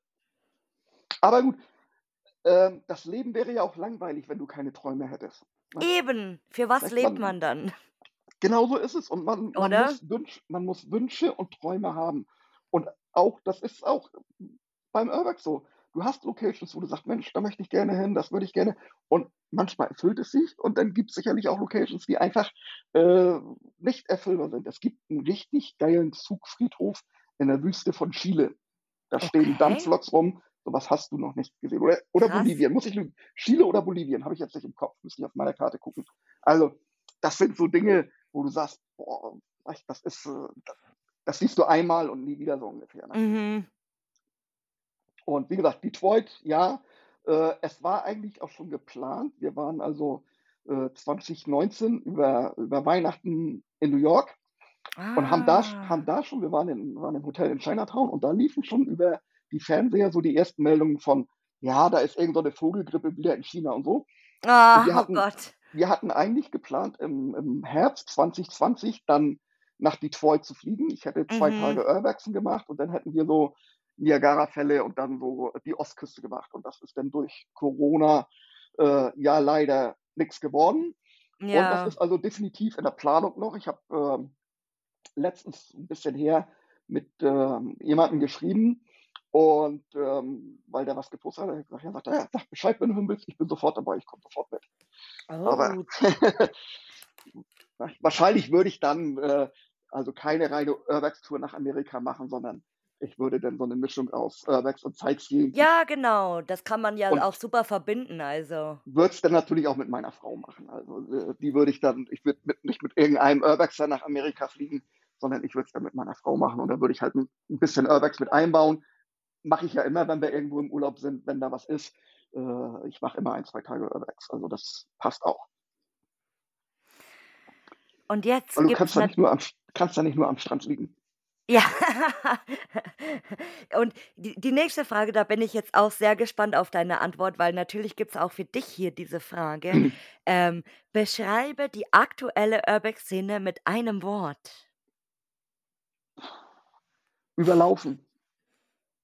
Aber gut, ähm, das Leben wäre ja auch langweilig, wenn du keine Träume hättest, ne? Eben, für was lebt man dann? Genau so ist es und man man muss Wünsch man muss Wünsche und Träume haben. Und auch das ist auch beim Urbex so. Du hast Locations, wo du sagst: „Mensch, da möchte ich gerne hin, das würde ich gerne“ und manchmal erfüllt es sich und dann gibt's sicherlich auch Locations, die einfach, äh, nicht erfüllbar sind. Es gibt 'n richtig geilen Zugfriedhof in der Wüste von Chile. Da stehen Okay. Dampfloks rum, so was hast du noch nicht gesehen. Oder oder. Bolivien, muss ich lügen. Chile oder Bolivien, habe ich jetzt nicht im Kopf, müsste ich auf meiner Karte gucken. Also, das sind so Dinge, wo du sagst: „Boah, das ist, äh da das siehst du einmal und nie wieder“, so ungefähr, ne? Mhm. Und wie gesagt, Detroit, ja, äh, es war eigentlich auch schon geplant. Wir waren also, äh, 2019 über über Weihnachten in New York und haben da haben Ah. da schon wir waren in waren im Hotel in Chinatown und da liefen schon über die Fernseher so die ersten Meldungen von: „Ja, da ist irgend so Vogelgrippe wieder in China“ und so. Und Ah, wir oh hatten Gott. Wir hatten eigentlich geplant, im im Herbst 2020 dann nach Detroit zu fliegen. Ich hätte 2 Mhm. Tage Urbexen gemacht und dann hätten wir so Niagarafälle und dann so die Ostküste gemacht. Und das ist dann durch Corona äh, ja leider nichts geworden. Und das Ja. ist also definitiv in der Planung noch. Ich habe ähm, letztens ein bisschen her mit ähm, jemandem geschrieben und ähm, weil der was gepostet hat, hat er gesagt, ja, sagt ja, sag Bescheid, wenn du hin willst, ich bin sofort dabei, ich komme sofort mit. Aber Oh, wahrscheinlich würde ich dann äh, also keine reine Urbex-Tour nach Amerika machen, sondern ich würde dann so eine Mischung aus Urbex und Sightseeing ja, genau, das kann man ja auch und super verbinden, also. würde es dann natürlich auch mit meiner Frau machen. Also äh, die würde ich dann, ich würde nicht mit irgendeinem Urbexer nach Amerika fliegen, sondern ich würde es dann mit meiner Frau machen und dann würde ich halt ein, ein bisschen Urbex mit einbauen. Mache ich ja immer, wenn wir irgendwo im Urlaub sind, wenn da was ist. Äh, ich mache immer ein, zwei Tage Urbex. Also das passt auch. Und jetzt du gibt's kannst da nat nicht nur am, kannst da nicht nur am Strand liegen. ja. Und die die nächste Frage, da bin ich jetzt auch sehr gespannt auf deine Antwort, weil natürlich gibt's auch für dich hier diese Frage. Ähm, beschreibe die aktuelle Urbex-Szene mit einem Wort. Überlaufen.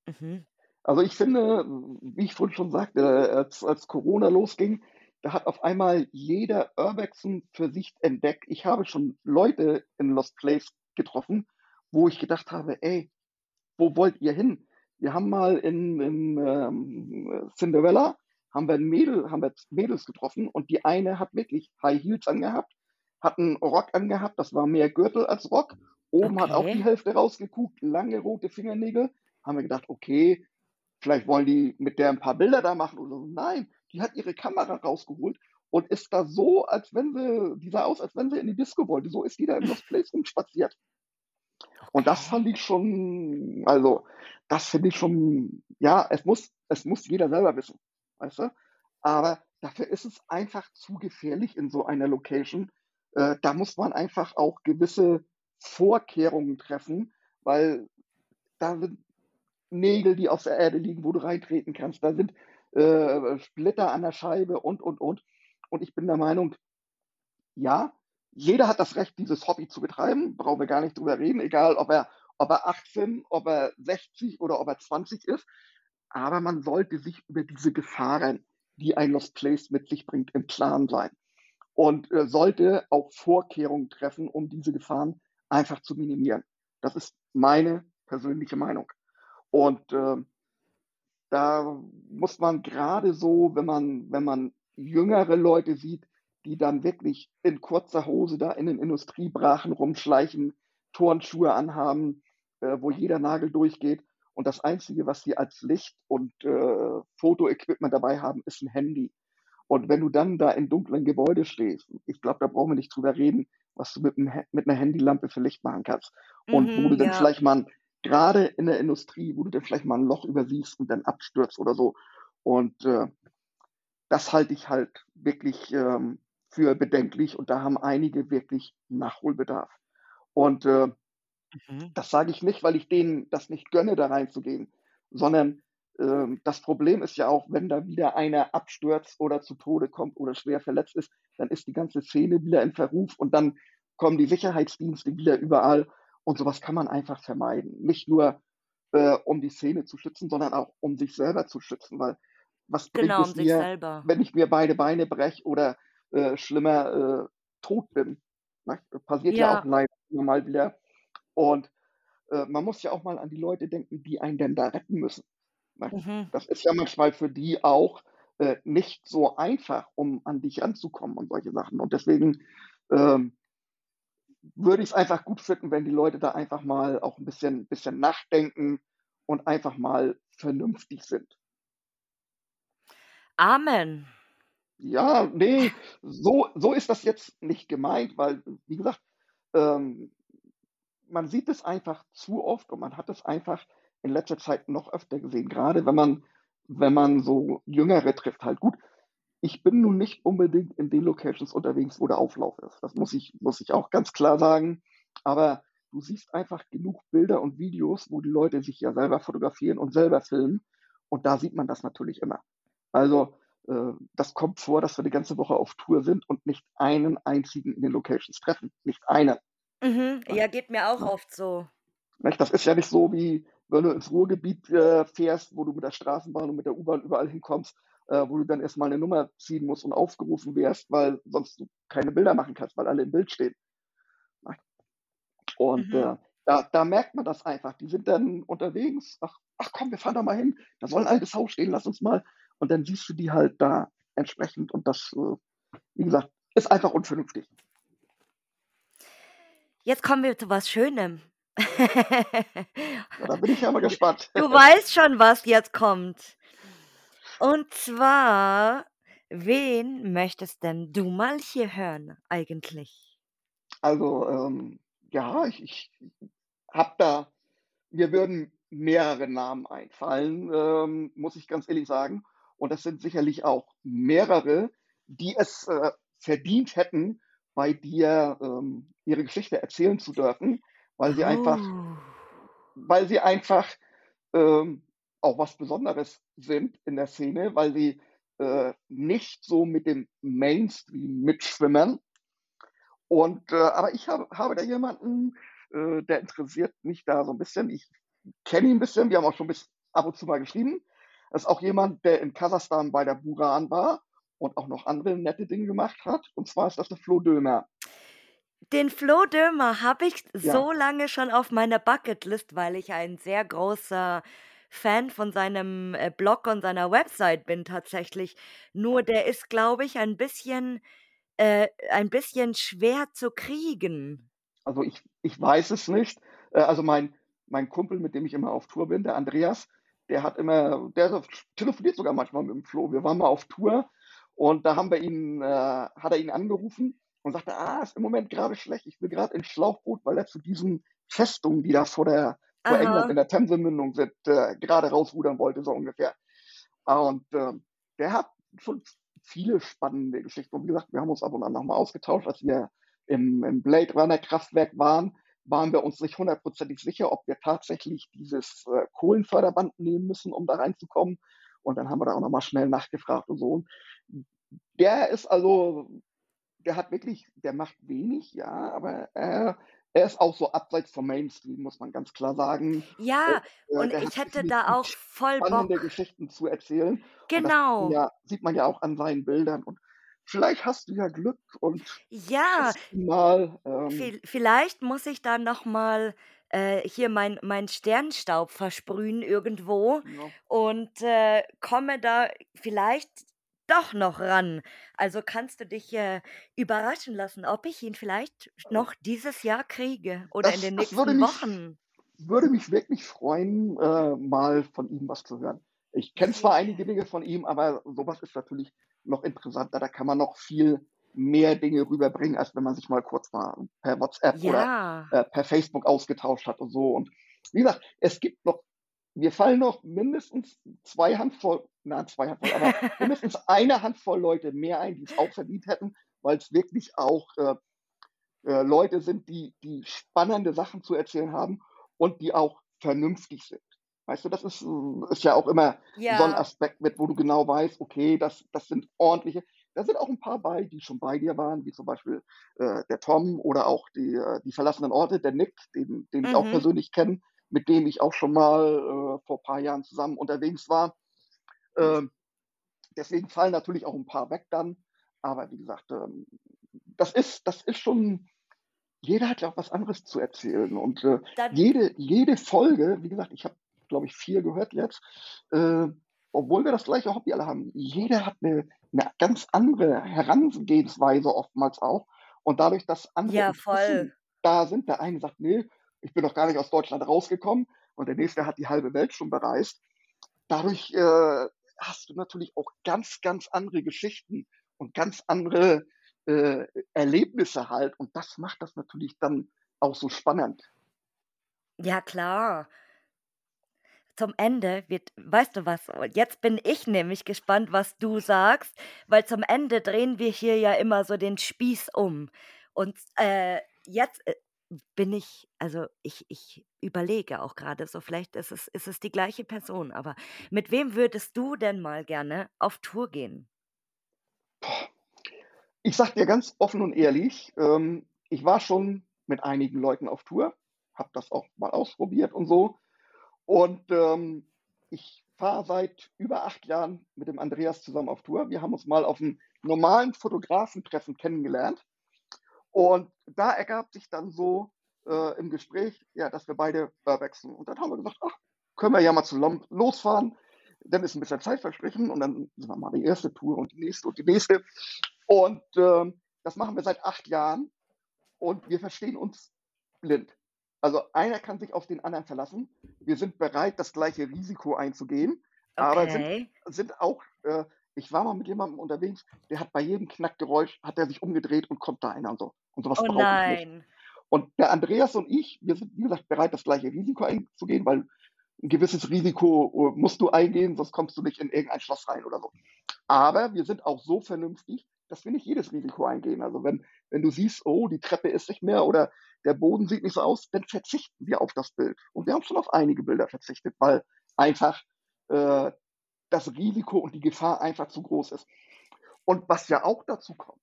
Mhm. Also ich finde, wie ich vorhin schon sagte, als, als Corona losging, da hat auf einmal jeder Urbexen für sich entdeckt. Ich habe schon Leute in Lost Place getroffen, wo ich gedacht habe, ey, wo wollt ihr hin? Wir haben mal in, in ähm, Cinderella haben wir ein Mädel, haben wir Mädels getroffen und die eine hat wirklich High Heels angehabt, hat einen Rock angehabt, das war mehr Gürtel als Rock. Oben hat auch die Okay. Hälfte rausgeguckt, lange rote Fingernägel. Haben wir gedacht, okay, vielleicht wollen die mit der ein paar Bilder da machen oder so. Nein, die hat ihre Kamera rausgeholt und ist da so, als wenn sie, die sah aus, als wenn sie in die Disco wollte. So ist die da in Lost Place rumspaziert. Und das fand ich schon, also, das finde ich schon, ja, es muss, es muss jeder selber wissen, weißt du? Aber dafür ist es einfach zu gefährlich in so einer Location. Äh, da muss man einfach auch gewisse Vorkehrungen treffen, weil da sind Nägel, die auf der Erde liegen, wo du reintreten kannst. Da sind äh, Splitter an der Scheibe und, und, und. Und ich bin der Meinung, ja, jeder hat das Recht, dieses Hobby zu betreiben, brauchen wir gar nicht drüber reden, egal ob er, ob er 18, ob er 60 oder ob er 20 ist. Aber man sollte sich über diese Gefahren, die ein Lost Place mit sich bringt, im Klaren sein. Und äh, sollte auch Vorkehrungen treffen, um diese Gefahren einfach zu minimieren. Das ist meine persönliche Meinung. Und äh, da muss man gerade so, wenn man, wenn man jüngere Leute sieht, die dann wirklich in kurzer Hose da in den Industriebrachen rumschleichen, Turnschuhe anhaben, äh, wo jeder Nagel durchgeht. Und das Einzige, was sie als Licht und äh, Fotoequipment dabei haben, ist ein Handy. Und wenn du dann da in dunklen Gebäude stehst, ich glaube, da brauchen wir nicht drüber reden, was du mit, einem, mit einer Handylampe für Licht machen kannst. Und wo du Mhm, dann ja. vielleicht mal, gerade in der Industrie, wo du dann vielleicht mal ein Loch übersiehst und dann abstürzt oder so. Und äh, das halte ich halt wirklich ähm, für bedenklich. Und da haben einige wirklich Nachholbedarf. Und äh, Mhm. das sage ich nicht, weil ich denen das nicht gönne, da reinzugehen, sondern ähm, das Problem ist ja auch, wenn da wieder einer abstürzt oder zu Tode kommt oder schwer verletzt ist, dann ist die ganze Szene wieder in Verruf und dann kommen die Sicherheitsdienste wieder überall und sowas kann man einfach vermeiden. Nicht nur äh, um die Szene zu schützen, sondern auch um sich selber zu schützen, weil was bringt Genau, um es sich mir, selber. wenn ich mir beide Beine breche oder äh, schlimmer äh, tot bin? Ne? Passiert ja auch Ja. leider immer mal wieder. Und äh, man muss ja auch mal an die Leute denken, die einen denn da retten müssen. Ne? Mhm. Das ist ja manchmal für die auch äh, nicht so einfach, um an dich ranzukommen und solche Sachen. Und deswegen ähm, würde ich es einfach gut finden, wenn die Leute da einfach mal auch ein bisschen, bisschen nachdenken und einfach mal vernünftig sind. Amen. Ja, nee, so, so ist das jetzt nicht gemeint, weil, wie gesagt, ähm, man sieht es einfach zu oft und man hat es einfach in letzter Zeit noch öfter gesehen, gerade wenn man, wenn man so Jüngere trifft, halt gut. Ich bin nun nicht unbedingt in den Locations unterwegs, wo der Auflauf ist. Das muss ich, muss ich auch ganz klar sagen. Aber du siehst einfach genug Bilder und Videos, wo die Leute sich ja selber fotografieren und selber filmen. Und da sieht man das natürlich immer. Also, äh, das kommt vor, dass wir die ganze Woche auf Tour sind und nicht einen einzigen in den Locations treffen. Nicht einen. Mhm. Ja, geht mir auch Ne? oft so. Das ist ja nicht so wie, wenn du ins Ruhrgebiet äh, fährst, wo du mit der Straßenbahn und mit der U-Bahn überall hinkommst, äh, wo du dann erstmal eine Nummer ziehen musst und aufgerufen wirst, weil sonst du keine Bilder machen kannst, weil alle im Bild stehen. Und Mhm. äh, da, da merkt man das einfach. Die sind dann unterwegs, ach, ach komm, wir fahren da mal hin, da soll ein altes Haus stehen, lass uns mal. Und dann siehst du die halt da entsprechend und das, äh, wie gesagt, ist einfach unvernünftig. Jetzt kommen wir zu was Schönem. Ja, da bin ich ja mal gespannt. Du weißt schon, was jetzt kommt. Und zwar, wen möchtest denn du mal hier hören eigentlich? Also, ähm, ja, ich, ich habe da, mir würden mehrere Namen einfallen, ähm, muss ich ganz ehrlich sagen. Und das sind sicherlich auch mehrere, die es äh, verdient hätten, bei dir ähm, ihre Geschichte erzählen zu dürfen, weil sie einfach, Oh. weil sie einfach ähm, auch was Besonderes sind in der Szene, weil sie äh, nicht so mit dem Mainstream mitschwimmen. Und äh, aber ich habe, habe da jemanden, äh, der interessiert mich da so ein bisschen. Ich kenne ihn ein bisschen, wir haben auch schon bis ab und zu mal geschrieben. Das ist auch jemand, der in Kasachstan bei der Buran war und auch noch andere nette Dinge gemacht hat. Und zwar ist das der Flo Dömer. Den Flo Dömer habe ich Ja, so lange schon auf meiner Bucketlist, weil ich ein sehr großer Fan von seinem äh, Blog und seiner Website bin tatsächlich. Nur der ist, glaube ich, ein bisschen, äh, ein bisschen schwer zu kriegen. also ich, ich weiß es nicht. Äh, also mein, mein Kumpel, mit dem ich immer auf Tour bin, der Andreas, der hat immer, der telefoniert sogar manchmal mit dem Flo. Wir waren mal auf Tour und da haben wir ihn, äh, hat er ihn angerufen und sagte, ah, ist im Moment gerade schlecht. Ich bin gerade in Schlauchboot, weil er zu diesen Festungen, die da vor der vor England in der Themse-Mündung sind, äh, gerade rausrudern wollte, so ungefähr. Und ähm, der hat schon viele spannende Geschichten. Und wie gesagt, wir haben uns ab und an nochmal ausgetauscht, als wir im, im Blade Runner Kraftwerk waren, waren wir uns nicht hundertprozentig sicher, ob wir tatsächlich dieses äh, Kohlenförderband nehmen müssen, um da reinzukommen. Und dann haben wir da auch nochmal schnell nachgefragt und so. Und der ist also, der hat wirklich, der macht wenig, ja, aber er, er ist auch so abseits vom Mainstream, muss man ganz klar sagen. Ja, Und äh, und der ich hätte da auch voll spannende Bock. Geschichten zu erzählen. Und das Genau. ja, sieht man ja auch an seinen Bildern. Und vielleicht hast du ja Glück und Ja, mal. Ähm, viel, vielleicht muss ich dann noch mal äh, hier mein, mein Sternstaub versprühen irgendwo ja. und äh, komme da vielleicht doch noch ran. Also kannst du dich äh, überraschen lassen, ob ich ihn vielleicht noch dieses Jahr kriege oder in Das, den das würde nächsten mich, Wochen. würde mich wirklich freuen, äh, mal von ihm was zu hören. Ich kenne zwar einige. Dinge von ihm, aber sowas ist natürlich noch interessanter. Da kann man noch viel mehr Dinge rüberbringen, als wenn man sich mal kurz mal per WhatsApp oder Ja, äh, per Facebook ausgetauscht hat und so. Und wie gesagt, es gibt noch, mir fallen noch mindestens zwei Handvoll, na, zwei Handvoll, aber mindestens eine Handvoll Leute mehr ein, die es auch verdient hätten, weil es wirklich auch äh, äh, Leute sind, die, die spannende Sachen zu erzählen haben und die auch vernünftig sind. Weißt du, das ist, ist ja auch immer so ein ja, Aspekt mit, wo du genau weißt, okay, das, das sind ordentliche. Da sind auch ein paar bei, die schon bei dir waren, wie zum Beispiel äh, der Tom oder auch die, äh, die verlassenen Orte, der Nick, den, den ich auch mhm. persönlich kenne, mit dem ich auch schon mal äh, vor ein paar Jahren zusammen unterwegs war. Ähm, deswegen fallen natürlich auch ein paar weg dann. Aber wie gesagt, ähm, das ist, das ist schon, jeder hat ja auch was anderes zu erzählen. Und äh, jede, jede Folge, wie gesagt, ich habe, glaube ich, vier gehört jetzt, äh, obwohl wir das gleiche Hobby alle haben, jeder hat eine, eine ganz andere Herangehensweise oftmals auch. Und dadurch, dass andere ja, da sind, der eine sagt, nee, ich bin noch gar nicht aus Deutschland rausgekommen und der nächste hat die halbe Welt schon bereist. Dadurch äh, hast du natürlich auch ganz, ganz andere Geschichten und ganz andere äh, Erlebnisse halt. Und das macht das natürlich dann auch so spannend. Ja, klar. Zum Ende wird, weißt du was, jetzt bin ich nämlich gespannt, was du sagst, weil zum Ende drehen wir hier ja immer so den Spieß um. Und äh, jetzt äh, bin ich, also ich, ich überlege auch gerade so, vielleicht ist es, ist es die gleiche Person, aber mit wem würdest du denn mal gerne auf Tour gehen? Ich sag dir ganz offen und ehrlich, ähm, ich war schon mit einigen Leuten auf Tour, habe das auch mal ausprobiert und so. Und ähm, ich fahre seit über acht Jahren mit dem Andreas zusammen auf Tour. Wir haben uns mal auf einem normalen Fotografentreffen kennengelernt. Und da ergab sich dann so äh, im Gespräch, ja, dass wir beide Urbexen. Und dann haben wir gesagt, ach, können wir ja mal zusammen losfahren. Dann ist ein bisschen Zeit verstrichen und dann sind wir mal die erste Tour und die nächste und die nächste. Und äh, das machen wir seit acht Jahren und wir verstehen uns blind. Also einer kann sich auf den anderen verlassen. Wir sind bereit, das gleiche Risiko einzugehen, aber sind, Okay. sind auch, äh, ich war mal mit jemandem unterwegs, der hat bei jedem Knackgeräusch, hat er sich umgedreht und kommt da einer und so. Und sowas Oh brauche ich nicht. nein. Und der Andreas und ich, wir sind, wie gesagt, bereit, das gleiche Risiko einzugehen, weil ein gewisses Risiko äh, musst du eingehen, sonst kommst du nicht in irgendein Schloss rein oder so. Aber wir sind auch so vernünftig, dass wir nicht jedes Risiko eingehen. Also wenn, wenn du siehst, oh, die Treppe ist nicht mehr oder der Boden sieht nicht so aus, dann verzichten wir auf das Bild. Und wir haben schon auf einige Bilder verzichtet, weil einfach äh, das Risiko und die Gefahr einfach zu groß ist. Und was ja auch dazu kommt,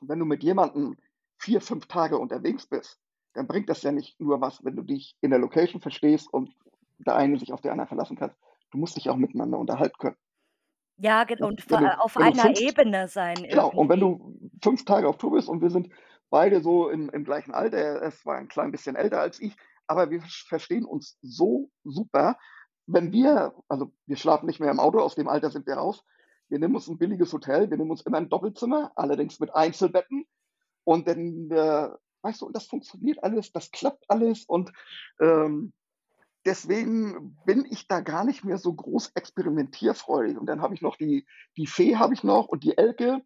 wenn du mit jemandem vier, fünf Tage unterwegs bist, dann bringt das ja nicht nur was, wenn du dich in der Location verstehst und der eine sich auf der anderen verlassen kann. Du musst dich auch miteinander unterhalten können. Ja, gen Und und du, auf einer fünf, Ebene sein genau, und wenn irgendwie. du fünf Tage auf Tour bist und wir sind beide so im, im gleichen Alter, er zwar ein klein bisschen älter als ich, aber wir verstehen uns so super. Wenn wir, also wir schlafen nicht mehr im Auto, aus dem Alter sind wir raus. Wir nehmen uns ein billiges Hotel, wir nehmen uns immer ein Doppelzimmer, allerdings mit Einzelbetten. Und dann, äh, weißt du, und das funktioniert alles, das klappt alles. Und ähm, deswegen bin ich da gar nicht mehr so groß experimentierfreudig. Und dann habe ich noch die, die Fee habe ich noch und die Elke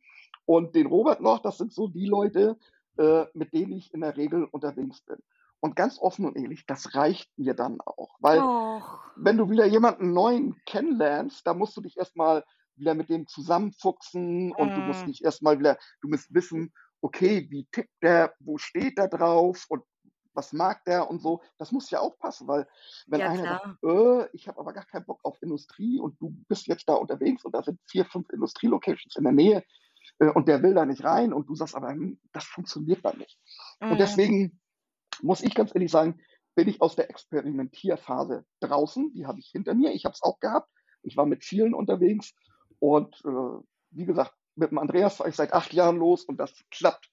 und den Robert noch. Das sind so die Leute, äh, mit denen ich in der Regel unterwegs bin. Und ganz offen und ehrlich, das reicht mir dann auch. Weil Och. wenn du wieder jemanden neuen kennenlernst, da musst du dich erstmal wieder mit dem zusammenfuchsen und du musst Mhm. dich erstmal wieder, du musst wissen, okay, wie tickt der, wo steht der drauf und was mag der und so. Das muss ja auch passen, weil wenn Ja, einer sagt, klar. äh, ich habe aber gar keinen Bock auf Industrie und du bist jetzt da unterwegs und da sind vier, fünf Industrielocations in der Nähe äh, und der will da nicht rein und du sagst aber, hm, das funktioniert dann nicht. Und Mhm. deswegen muss ich ganz ehrlich sagen, bin ich aus der Experimentierphase draußen. Die habe ich hinter mir. Ich habe es auch gehabt. Ich war mit vielen unterwegs und äh, wie gesagt, mit dem Andreas fahre ich seit acht Jahren los und das klappt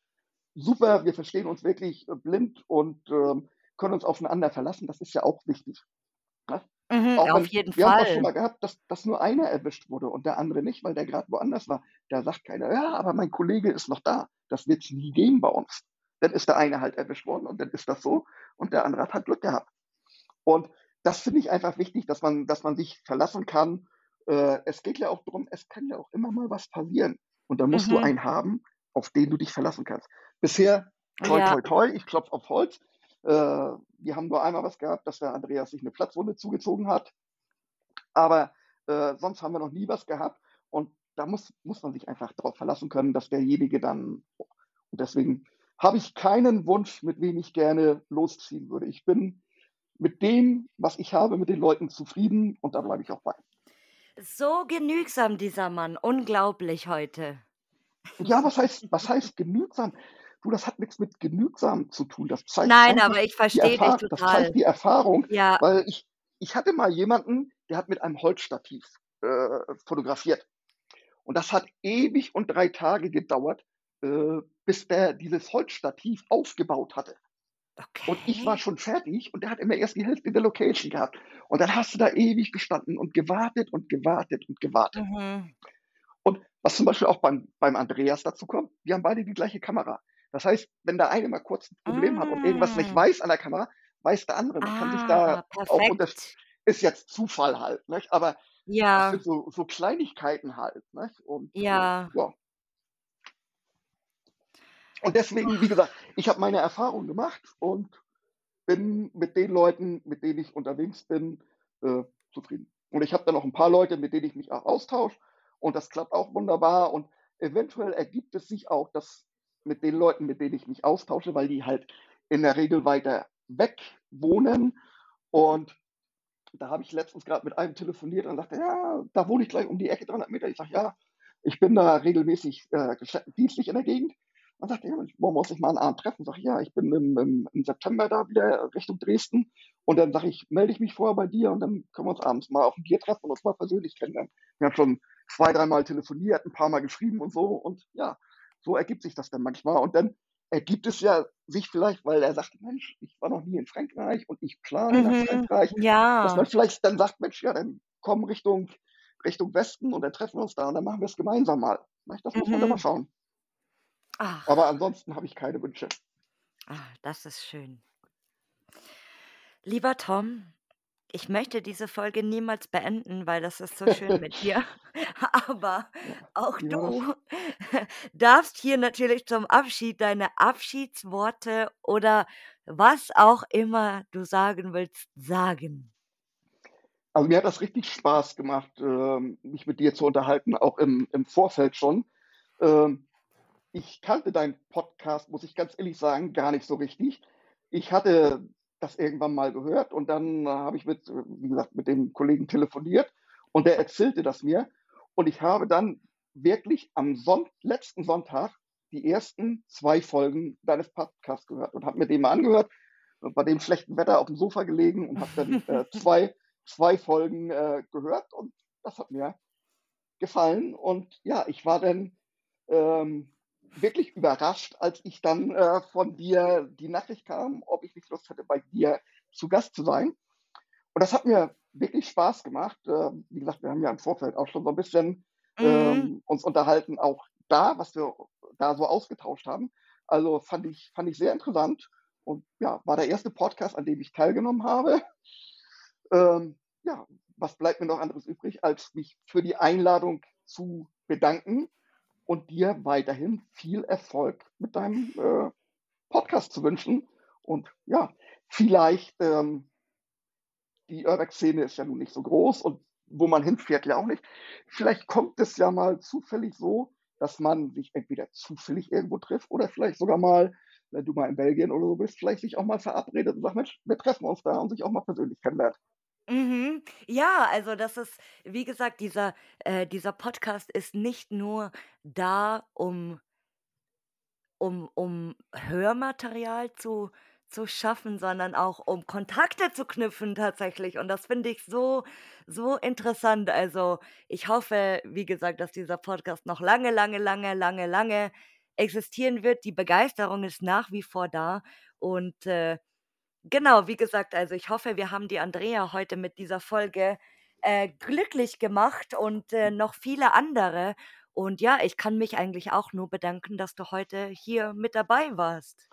super. Wir verstehen uns wirklich äh, blind und ähm, können uns aufeinander verlassen. Das ist ja auch wichtig. Ne? Mhm, Auch auf wenn, jeden wir haben auch schon Fall. mal gehabt, dass, dass nur einer erwischt wurde und der andere nicht, weil der gerade woanders war. Da sagt keiner, ja, aber mein Kollege ist noch da. Das wird es nie geben bei uns. Dann ist der eine halt erwischt worden und dann ist das so und der andere hat halt Glück gehabt. Und das finde ich einfach wichtig, dass man, dass man sich verlassen kann. Äh, es geht ja auch darum, es kann ja auch immer mal was passieren. Und da musst du Mhm. einen haben, auf den du dich verlassen kannst. Bisher, toi, Ja. toi, toi, ich klopfe auf Holz. Äh, wir haben nur einmal was gehabt, dass der Andreas sich eine Platzwunde zugezogen hat. Aber äh, sonst haben wir noch nie was gehabt. Und da muss, muss man sich einfach darauf verlassen können, dass derjenige dann. Und deswegen habe ich keinen Wunsch, mit wem ich gerne losziehen würde. Ich bin mit dem, was ich habe, mit den Leuten zufrieden und da bleibe ich auch bei. So genügsam, dieser Mann. Unglaublich heute. Ja, was heißt, was heißt genügsam? Du, das hat nichts mit genügsam zu tun. Das zeigt Nein, aber ich verstehe dich Erfahr das total. zeigt die Erfahrung, Ja. weil ich, ich hatte mal jemanden, der hat mit einem Holzstativ äh, fotografiert. Und das hat ewig und drei Tage gedauert, äh, bis der dieses Holzstativ aufgebaut hatte. Und ich war Okay. schon fertig und der hat immer erst die Hälfte der Location gehabt. Und dann hast du da ewig gestanden und gewartet und gewartet und gewartet. Mhm. Und was zum Beispiel auch beim, beim Andreas dazu kommt, wir haben beide die gleiche Kamera. Das heißt, wenn der eine mal kurz ein Problem hat und irgendwas nicht Mm. weiß an der Kamera, weiß der andere. Man kann sich da Ah, auch unter, perfekt. ist jetzt Zufall halt, nicht? aber das Ja. sind so, so Kleinigkeiten halt. Nicht? Und Ja. ja. Und deswegen, wie gesagt, ich habe meine Erfahrung gemacht und bin mit den Leuten, mit denen ich unterwegs bin, äh, zufrieden. Und ich habe dann noch ein paar Leute, mit denen ich mich auch austausche und das klappt auch wunderbar und eventuell ergibt es sich auch, dass mit den Leuten, mit denen ich mich austausche, weil die halt in der Regel weiter weg wohnen und da habe ich letztens gerade mit einem telefoniert und sagte, ja, da wohne ich gleich um die Ecke 300 Meter. Ich sage, ja, ich bin da regelmäßig äh, dienstlich in der Gegend Man sagt, ja, wollen wir uns nicht mal einen Abend treffen? Sag ich, ja, ich bin im, im, im September da wieder Richtung Dresden. Und dann sage ich, melde ich mich vorher bei dir und dann können wir uns abends mal auf ein Bier treffen und uns mal persönlich kennenlernen. Wir haben schon zwei, dreimal telefoniert, ein paar Mal geschrieben und so. Und ja, so ergibt sich das dann manchmal. Und dann ergibt es ja sich vielleicht, weil er sagt, Mensch, ich war noch nie in Frankreich und ich plane nach Mhm. Frankreich, dass Ja. man vielleicht dann sagt, Mensch, ja, dann komm Richtung, Richtung Westen und dann treffen wir uns da und dann machen wir es gemeinsam mal. Das muss man dann mal Mhm. schauen. Ach, Aber ansonsten habe ich keine Wünsche. ah, das ist schön. Lieber Tom, ich möchte diese Folge niemals beenden, weil das ist so schön mit dir. Aber auch du darfst hier natürlich zum Abschied deine Abschiedsworte oder was auch immer du sagen willst, sagen. Also mir hat das richtig Spaß gemacht, ähm, mich mit dir zu unterhalten, auch im, im Vorfeld schon. Ähm, ich kannte deinen Podcast, muss ich ganz ehrlich sagen, gar nicht so richtig. Ich hatte das irgendwann mal gehört und dann äh, habe ich mit, wie gesagt, mit dem Kollegen telefoniert und der erzählte das mir. Und ich habe dann wirklich am Son letzten Sonntag die ersten zwei Folgen deines Podcasts gehört und habe mir den mal angehört und bei dem schlechten Wetter auf dem Sofa gelegen und habe dann äh, zwei, zwei Folgen äh, gehört und das hat mir gefallen. Und ja, ich war dann ähm, wirklich überrascht, als ich dann äh, von dir die Nachricht kam, ob ich nicht Lust hätte, bei dir zu Gast zu sein. Und das hat mir wirklich Spaß gemacht. Äh, wie gesagt, wir haben ja im Vorfeld auch schon so ein bisschen Mhm. ähm, uns unterhalten, auch da, was wir da so ausgetauscht haben. Also fand ich, fand ich sehr interessant und ja, war der erste Podcast, an dem ich teilgenommen habe. Ähm, ja, was bleibt mir noch anderes übrig, als mich für die Einladung zu bedanken und dir weiterhin viel Erfolg mit deinem äh, Podcast zu wünschen. Und ja, vielleicht, ähm, die Urbex-Szene ist ja nun nicht so groß und wo man hinfährt ja auch nicht. Vielleicht kommt es ja mal zufällig so, dass man sich entweder zufällig irgendwo trifft oder vielleicht sogar mal, wenn du mal in Belgien oder so bist, vielleicht sich auch mal verabredet und sagt, Mensch, wir treffen uns da und sich auch mal persönlich kennenlernt. Mhm. Ja, also das ist, wie gesagt, dieser, äh, dieser Podcast ist nicht nur da, um, um, um Hörmaterial zu, zu schaffen, sondern auch um Kontakte zu knüpfen tatsächlich. Und das finde ich so, so interessant. Also ich hoffe, wie gesagt, dass dieser Podcast noch lange, lange, lange, lange, lange existieren wird. Die Begeisterung ist nach wie vor da. Und äh, Genau, wie gesagt, also ich hoffe, wir haben die Andrea heute mit dieser Folge äh, glücklich gemacht und äh, noch viele andere. Und ja, ich kann mich eigentlich auch nur bedanken, dass du heute hier mit dabei warst.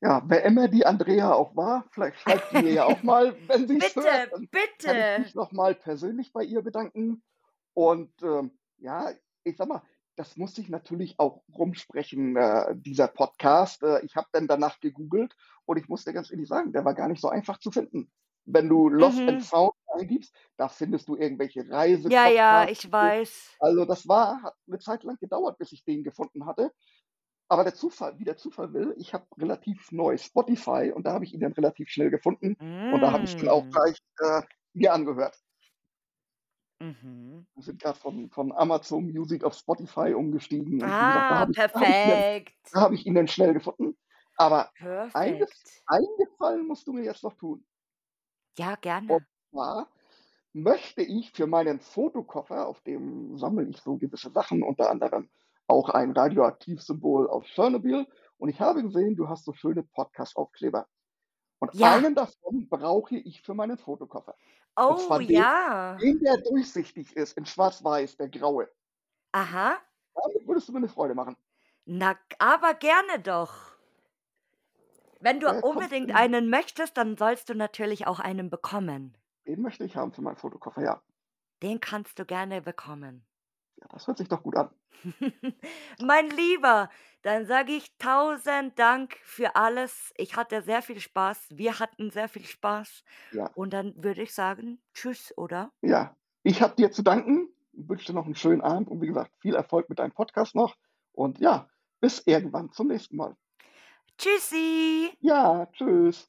Ja, wer immer die Andrea auch war, vielleicht schreibt sie mir ja auch mal, wenn sie es hört. Bitte, Dann kann ich bitte. mich nochmal persönlich bei ihr bedanken. Und ähm, ja, ich sag mal, das muss ich natürlich auch rumsprechen, äh, dieser Podcast. Äh, ich habe dann danach gegoogelt und ich muss dir ganz ehrlich sagen, der war gar nicht so einfach zu finden. Wenn du Lost and Mhm. Found eingibst, da findest du irgendwelche Ja, ja, Reisepodcasts. ich weiß. Also das war, hat eine Zeit lang gedauert, bis ich den gefunden hatte. Aber der Zufall, wie der Zufall will, ich habe relativ neu Spotify und da habe ich ihn dann relativ schnell gefunden und da habe ich dann auch Mm. gleich äh, mir angehört. Mhm. Wir sind gerade von, von Amazon Music auf Spotify umgestiegen und wie gesagt, da Ah, habe ich, da habe ich, ihn dann- perfekt. da habe ich ihn dann schnell gefunden. Aber eingef Perfekt. eingefallen musst du mir jetzt noch tun. Ja, Und gerne. zwar möchte ich für meinen Fotokoffer, auf dem sammle ich so gewisse Sachen, unter anderem auch ein Radioaktivsymbol aus Tschernobyl. Und ich habe gesehen, du hast so schöne Podcast-Aufkleber. Und Ja. einen davon brauche ich für meinen Fotokoffer. Oh, den, ja. den, der durchsichtig ist, in schwarz-weiß, der graue. Aha. Damit würdest du mir eine Freude machen. Na, aber gerne doch. Wenn du Der kommt unbedingt in, einen möchtest, dann sollst du natürlich auch einen bekommen. den möchte ich haben für meinen Fotokoffer, ja. Den kannst du gerne bekommen. Ja, das hört sich doch gut an. Mein Lieber, dann sage ich tausend Dank für alles. Ich hatte sehr viel Spaß. Wir hatten sehr viel Spaß. Ja, Und dann würde ich sagen, tschüss, oder? ja. Ich habe dir zu danken, wünsche dir noch einen schönen Abend und wie gesagt, viel Erfolg mit deinem Podcast noch. Und ja, bis irgendwann zum nächsten Mal. Tschüssi. Ja, tschüss.